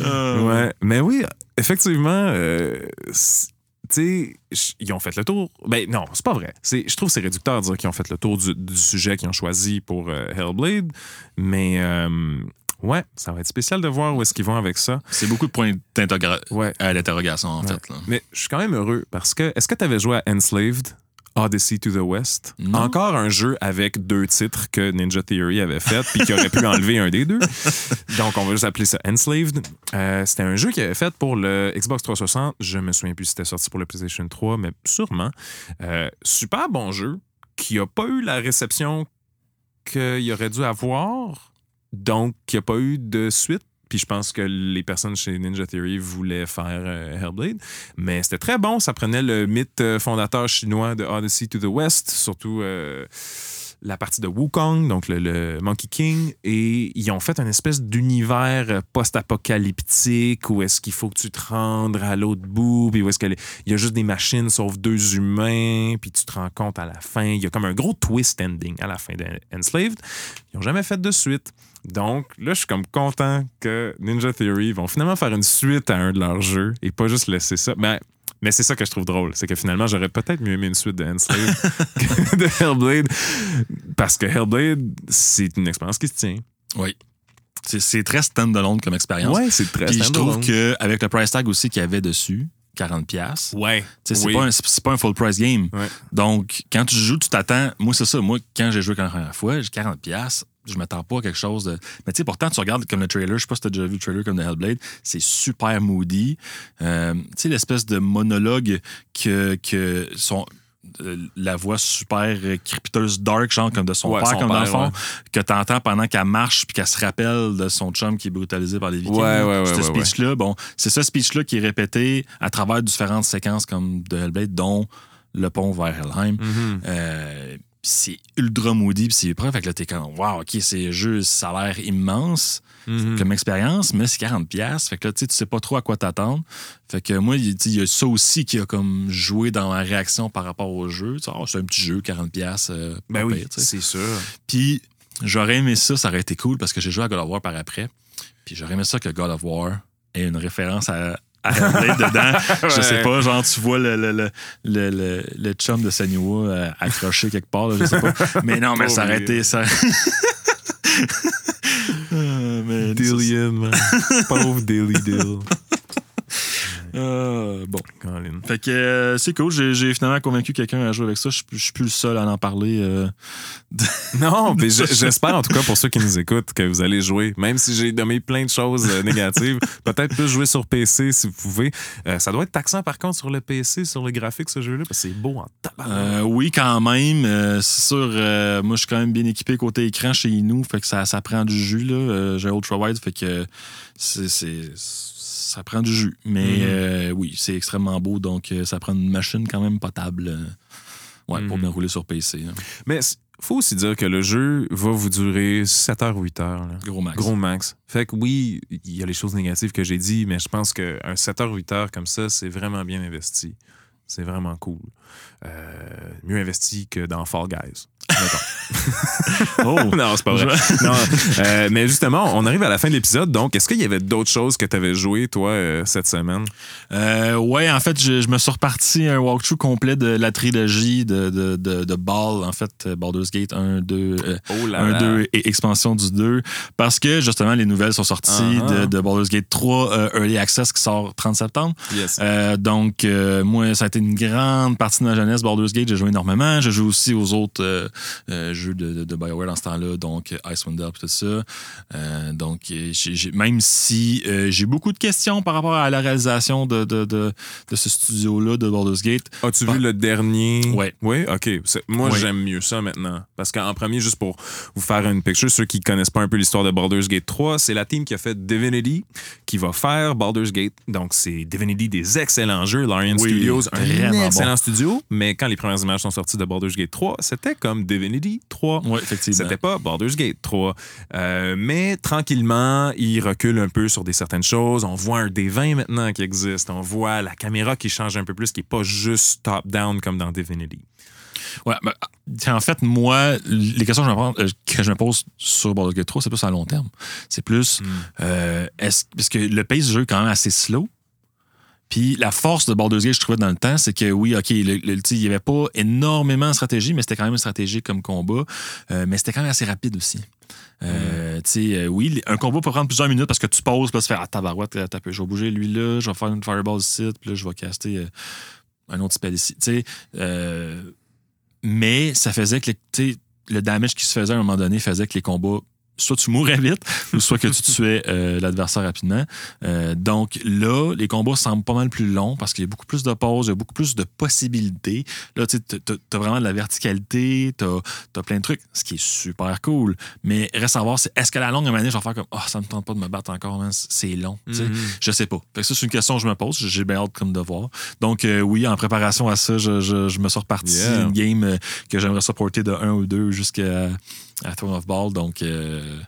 Euh, Ouais, mais oui, effectivement, euh, tu sais, ils ont fait le tour. Ben non, c'est pas vrai. Je trouve que c'est réducteur de dire qu'ils ont fait le tour du, du sujet qu'ils ont choisi pour euh, Hellblade. Mais ouais, ça va être spécial de voir où est-ce qu'ils vont avec ça. C'est beaucoup de points Ouais. à l'interrogation, en Ouais. fait. là. Mais je suis quand même heureux parce que est-ce que tu avais joué à Enslaved? Odyssey to the West? Non. Encore un jeu avec deux titres que Ninja Theory avait fait puis qui aurait pu enlever un des deux. *laughs* Donc, on va juste appeler ça Enslaved. Euh, c'était un jeu qu'il avait fait pour le Xbox 360. Je me souviens plus si c'était sorti pour le PlayStation 3, mais sûrement. Euh, super bon jeu qui a pas eu la réception qu'il aurait dû avoir. Donc, qui a pas eu de suite. Puis je pense que les personnes chez Ninja Theory voulaient faire euh, Hellblade. Mais c'était très bon. Ça prenait le mythe euh, fondateur chinois de Odyssey to the West, surtout euh, la partie de Wukong, donc le, Monkey King. Et ils ont fait une espèce d'univers post-apocalyptique où est-ce qu'il faut que tu te rendes à l'autre bout, puis où est-ce qu'il y a juste des machines sauf deux humains, puis tu te rends compte à la fin. Il y a comme un gros twist ending à la fin d'Enslaved. Ils n'ont jamais fait de suite. Donc là, je suis comme content que Ninja Theory vont finalement faire une suite à un de leurs jeux et pas juste laisser ça. Mais, mais c'est ça que je trouve drôle. C'est que finalement, j'aurais peut-être mieux aimé une suite de Enslaved *laughs* que de Hellblade. Parce que Hellblade, c'est une expérience qui se tient. Oui. C'est- très stand-alone comme expérience. Ouais, c'est très Puis je trouve qu'avec le price tag aussi qu'il y avait dessus, 40$, pièces. Ouais. C'est Oui. pas, un- c'est c'est pas un full price game. Ouais. Donc, quand tu joues, tu t'attends. Moi, c'est ça. Moi, quand j'ai joué la première fois, j'ai 40$. pièces. Je m'attends pas à quelque chose de. Mais tu sais, pourtant, tu regardes comme le trailer. Je sais pas si tu as déjà vu le trailer comme de Hellblade. C'est super moody. Euh, tu sais, l'espèce de monologue que, que son. euh, La voix super crypteuse dark, genre comme de son Ouais, père, son comme dans le fond, ouais. que tu entends pendant qu'elle marche puis qu'elle se rappelle de son chum qui est brutalisé par les Vikings. Ouais, Ce speech-là, bon, c'est ce speech-là qui est répété à travers différentes séquences comme de Hellblade, dont le pont vers Helheim. Mhm. Euh, c'est ultra moody, puis c'est épreuve. Fait que là, t'es comme, wow, OK, c'est juste, ça a l'air immense Mhm. comme expérience, mais c'est 40$. pièces Fait que là, tu sais, tu sais pas trop à quoi t'attendre. Fait que moi, il y a ça aussi qui a comme joué dans ma réaction par rapport au jeu. Oh, c'est un petit jeu, 40$. pièces euh, Ben oui, c'est sûr. Puis j'aurais aimé ça, ça aurait été cool parce que j'ai joué à God of War par après. Puis j'aurais aimé ça que God of War ait une référence à, dedans. *laughs* Je sais pas, genre tu vois le, le, le, le, le- le chum de Senua euh, accroché quelque part, là, je sais pas. *laughs* Mais non, mais ça aurait *laughs* ça. Dillian, man. Pauvre Dilly Dill. Euh, bon. Colin. Fait que euh, c'est cool. J'ai finalement convaincu quelqu'un à jouer avec ça. Je suis plus- je suis plus le seul à en parler. euh. Non, *laughs* mais je- j'espère en tout cas pour ceux qui nous écoutent que vous allez jouer. Même si j'ai nommé plein de choses négatives, peut-être plus jouer sur PC si vous pouvez. Ça doit être taxant par contre sur le PC, sur le graphique, ce jeu-là, parce que c'est beau en tabac. Oui, quand même. C'est sûr, moi, je suis quand même bien équipé côté écran chez nous. Fait que ça, ça prend du jus. Là. J'ai ultra wide, fait que c'est- ça prend du jus. Mais Mhm. euh, oui, c'est extrêmement beau. Donc, euh, ça prend une machine quand même potable euh, ouais, pour Mhm. bien rouler sur PC. hein. Mais il faut aussi dire que le jeu va vous durer 7 heures, 8 heures. là. Gros max. Gros max. Fait que oui, il y a les choses négatives que j'ai dit, mais je pense qu'un 7 heures, 8 heures comme ça, c'est vraiment bien investi. C'est vraiment cool. Euh, mieux investi que dans Fall Guys. *laughs* Oh! non, c'est pas vrai. Non, euh, mais justement, on arrive à la fin de l'épisode. Donc, est-ce qu'il y avait d'autres choses que tu avais joué, toi, euh, cette semaine? Euh, ouais, en fait, je, je me suis reparti un walkthrough complet de la trilogie de, de, de, de Ball, en fait, euh, Baldur's Gate 1, 2, euh, Oh là 1, 2 et expansion du 2. Parce que, justement, les nouvelles sont sorties Ah. de, de Baldur's Gate 3 euh, Early Access qui sort 30 septembre. Yes. Euh, donc, euh, moi, ça a été une grande partie de ma jeunesse, Baldur's Gate. J'ai joué énormément. Je joue aussi aux autres, euh, euh, jeux de, de, BioWare dans ce temps-là, donc Icewind Dale tout ça. Euh, donc, même si j'ai beaucoup de questions par rapport à la réalisation de, ce studio-là, de Baldur's Gate. As-tu vu le dernier? Oui. Oui, OK. moi, j'aime mieux ça maintenant. Parce qu'en premier, juste pour vous faire une picture, ceux qui connaissent pas un peu l'histoire de Baldur's Gate 3, c'est la team qui a fait Divinity qui va faire Baldur's Gate. Donc, c'est Divinity des excellents jeux. Larian Studios, un excellent studio. Mais quand les premières images sont sorties de Baldur's Gate 3, c'était comme Divinity 3. Oui, effectivement. C'était pas Baldur's Gate 3. Euh, mais tranquillement, il recule un peu sur des certaines choses. On voit un D20 maintenant qui existe. On voit la caméra qui change un peu plus, qui n'est pas juste top-down comme dans Divinity. Ouais, ben, en fait, moi, les questions que je me, pose, euh, que je me pose sur Baldur's Gate 3, c'est plus à long terme. C'est plus, hmm. euh, est-ce, parce que le pace du jeu est quand même assez slow. Puis la force de Baldur's Gate, je trouvais dans le temps, c'est que oui, OK, il n'y avait pas énormément de stratégie, mais c'était quand même une stratégie comme combat. Euh, mais c'était quand même assez rapide aussi. Euh, mm. tu sais, oui, un combat peut prendre plusieurs minutes parce que tu poses, puis tu fais Ah, tabarouette, je vais bouger lui là, je vais faire une fireball ici, puis là, je vais caster un autre spell ici. Sais, mais ça faisait que le damage qui se faisait à un moment donné faisait que les combats soit tu mourrais vite, ou soit que tu *laughs* tuais euh, l'adversaire rapidement. Euh, donc là, les combats semblent pas mal plus longs parce qu'il y a beaucoup plus de pauses, il y a beaucoup plus de possibilités. Là, tu as vraiment de la verticalité, tu as, plein de trucs, ce qui est super cool. Mais reste à voir, c'est est-ce que la longue manière, je vais faire comme, oh, ça me tente pas de me battre encore, c'est long. Mm-hmm. Je sais pas. Fait ça, c'est une question que je me pose. J'ai bien hâte comme de voir. Donc, euh, oui, en préparation à ça, je, me suis reparti une game que j'aimerais supporter de 1 ou 2 jusqu'à à Throne of Ball. Donc, euh,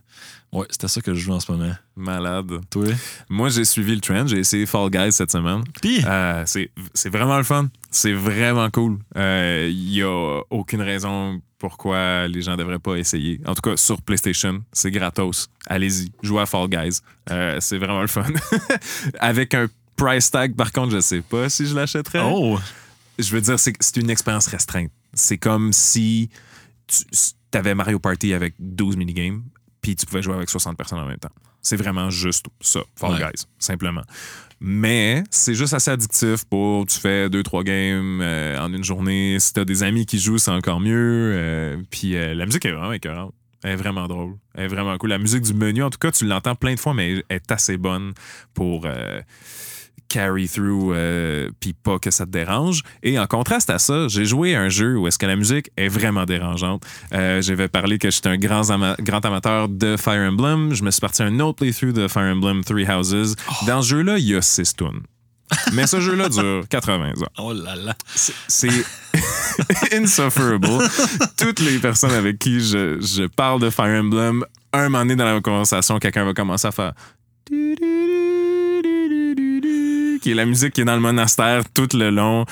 ouais, c'était ça que je joue en ce moment. Malade. Toi? Moi, j'ai suivi le trend. J'ai essayé Fall Guys cette semaine. Puis? Euh, c'est vraiment le fun. C'est vraiment cool. Il euh, n'y a aucune raison pourquoi les gens devraient pas essayer. En tout cas, sur PlayStation, c'est gratos. Allez-y, jouez à Fall Guys. c'est vraiment le fun. *laughs* Avec un price tag, par contre, je sais pas si je l'achèterais. Oh! Je veux dire, c'est une expérience restreinte. C'est comme si tu, tu Mario Party avec 12 minigames, puis tu pouvais jouer avec 60 personnes en même temps. C'est vraiment juste ça, Fall Guys, simplement. Mais c'est juste assez addictif pour tu fais 2-3 games euh, en une journée. Si t'as des amis qui jouent, c'est encore mieux. Euh, puis euh, la musique est vraiment écœurante. Elle est vraiment drôle. Elle est vraiment cool. La musique du menu, en tout cas, tu l'entends plein de fois, mais elle est assez bonne pour carry through euh, puis pas que ça te dérange. Et en contraste à ça, j'ai joué un jeu où est-ce que la musique est vraiment dérangeante. Euh, J'avais parlé que j'étais un grand, grand amateur de Fire Emblem. Je me suis parti un autre playthrough de Fire Emblem Three Houses. Oh. Dans ce jeu-là, il y a 6 tunes. Mais ce jeu-là dure *laughs* 80 ans. Oh là là. C'est *laughs* insufferable. Toutes les personnes avec qui je, je, parle de Fire Emblem, un moment donné dans la conversation, quelqu'un va commencer à faire est la musique qui est dans le monastère tout le long.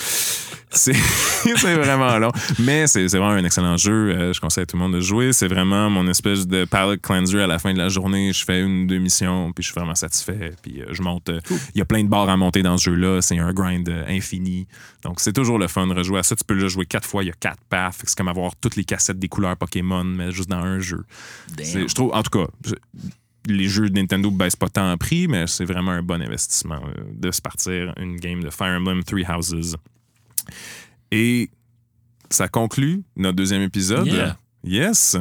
C'est *laughs* vraiment long. Mais c'est vraiment un excellent jeu. Euh, je conseille à tout le monde de jouer. C'est vraiment mon espèce de palette cleanser à la fin de la journée. Je fais une ou deux missions, puis je suis vraiment satisfait. Puis euh, je monte. Euh, il y a plein de barres à monter dans ce jeu-là. C'est un grind infini. Donc c'est toujours le fun de rejouer à ça. Tu peux le jouer quatre fois. Il y a quatre paths. C'est comme avoir toutes les cassettes des couleurs Pokémon, mais juste dans un jeu. Je trouve, en tout cas, les jeux de Nintendo baissent pas tant en prix, mais c'est vraiment un bon investissement euh, de se partir une game de Fire Emblem Three Houses. Et ça conclut notre deuxième épisode. Yes.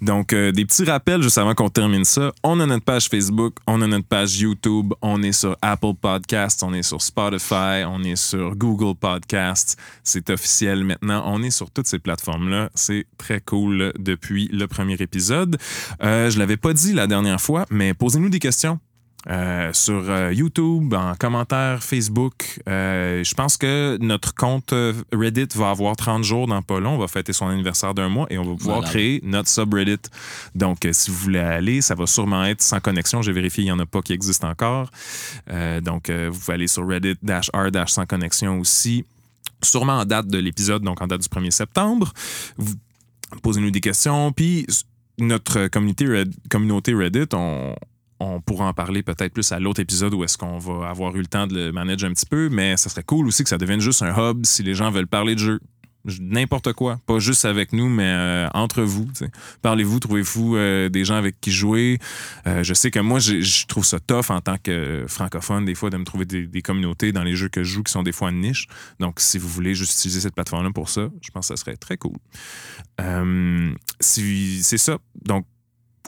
Donc, euh, des petits rappels juste avant qu'on termine ça. On a notre page Facebook, on a notre page YouTube, on est sur Apple Podcasts, on est sur Spotify, on est sur Google Podcasts. C'est officiel maintenant. On est sur toutes ces plateformes-là. C'est très cool depuis le premier épisode. Euh, je l'avais pas dit la dernière fois, mais posez-nous des questions. Euh, sur euh, YouTube, en commentaire Facebook. Euh, je pense que notre compte Reddit va avoir 30 jours dans pas long. On va fêter son anniversaire d'un mois et on va pouvoir créer notre subreddit. Donc, si vous voulez aller, ça va sûrement être sans connexion. J'ai vérifié, il n'y en a pas qui existent encore. donc, vous pouvez aller sur Reddit-R- sans connexion aussi. Sûrement en date de l'épisode, donc en date du 1er septembre. Posez-nous des questions. Puis, notre communauté, communauté Reddit, on, on pourra en parler peut-être plus à l'autre épisode où est-ce qu'on va avoir eu le temps de le manager un petit peu, mais ça serait cool aussi que ça devienne juste un hub si les gens veulent parler de jeu. N'importe quoi. Pas juste avec nous, mais euh, entre vous. Parlez-vous, trouvez-vous euh, des gens avec qui jouer. Euh, je sais que moi, je trouve ça tough en tant que francophone, des fois, de me trouver des, communautés dans les jeux que je joue qui sont des fois de niche. Donc, si vous voulez juste utiliser cette plateforme-là pour ça, je pense que ça serait très cool. C'est ça. Donc,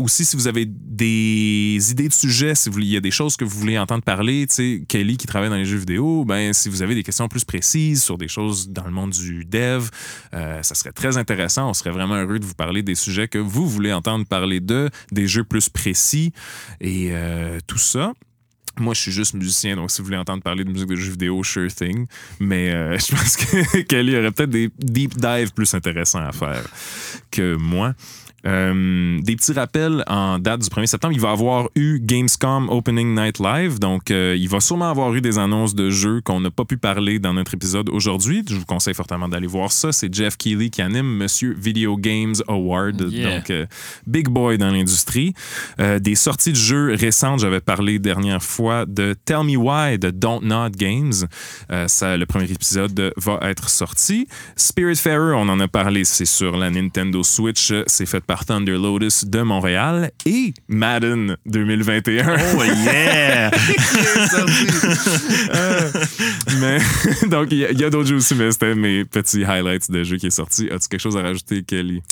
aussi, si vous avez des idées de sujets, si il y a des choses que vous voulez entendre parler, Kelly qui travaille dans les jeux vidéo, ben, si vous avez des questions plus précises sur des choses dans le monde du dev, euh, ça serait très intéressant. On serait vraiment heureux de vous parler des sujets que vous voulez entendre parler de, des jeux plus précis et euh, tout ça. Moi, je suis juste musicien, donc si vous voulez entendre parler de musique de jeux vidéo, sure thing. Mais euh, *laughs* je pense que Kelly aurait peut-être des deep dives plus intéressants à faire que moi. Euh, des petits rappels en date du 1er septembre. Il va avoir eu Gamescom Opening Night Live. Donc, euh, il va sûrement avoir eu des annonces de jeux qu'on n'a pas pu parler dans notre épisode aujourd'hui. Je vous conseille fortement d'aller voir ça. C'est Jeff Keighley qui anime Monsieur Video Games Award. Yeah. Donc, euh, big boy dans l'industrie. Des sorties de jeux récentes, j'avais parlé dernière fois de Tell Me Why de Don't Not Games. Ça, le premier épisode va être sorti. Spiritfarer, on en a parlé, c'est sur la Nintendo Switch. C'est fait par Thunder Lotus de Montréal. Et Madden 2021. Oh yeah! *laughs* Euh, *laughs* mais donc, il y a, il y a d'autres jeux aussi, mais c'était mes petits highlights de jeux qui est sorti. As-tu quelque chose à rajouter, Kelly?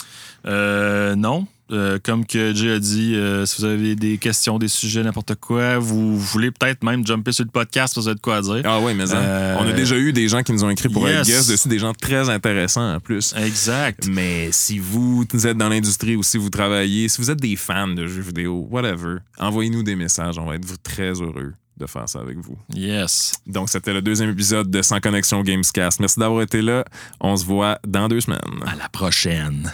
Euh, non. Euh, comme que Jay a dit, euh, si vous avez des questions, des sujets, n'importe quoi, vous voulez peut-être même jumper sur le podcast, vous avez de quoi à dire. Ah oui, mais hein, Euh, on a déjà eu des gens qui nous ont écrit pour être yes. guest dessus, des gens très intéressants en plus. Exact. Mais si vous êtes dans l'industrie ou si vous travaillez, si vous êtes des fans de jeux vidéo, whatever, envoyez-nous des messages. On va être très heureux de faire ça avec vous. Yes. Donc, c'était le deuxième épisode de Sans Connexion Gamescast. Merci d'avoir été là. On se voit dans deux semaines. À la prochaine.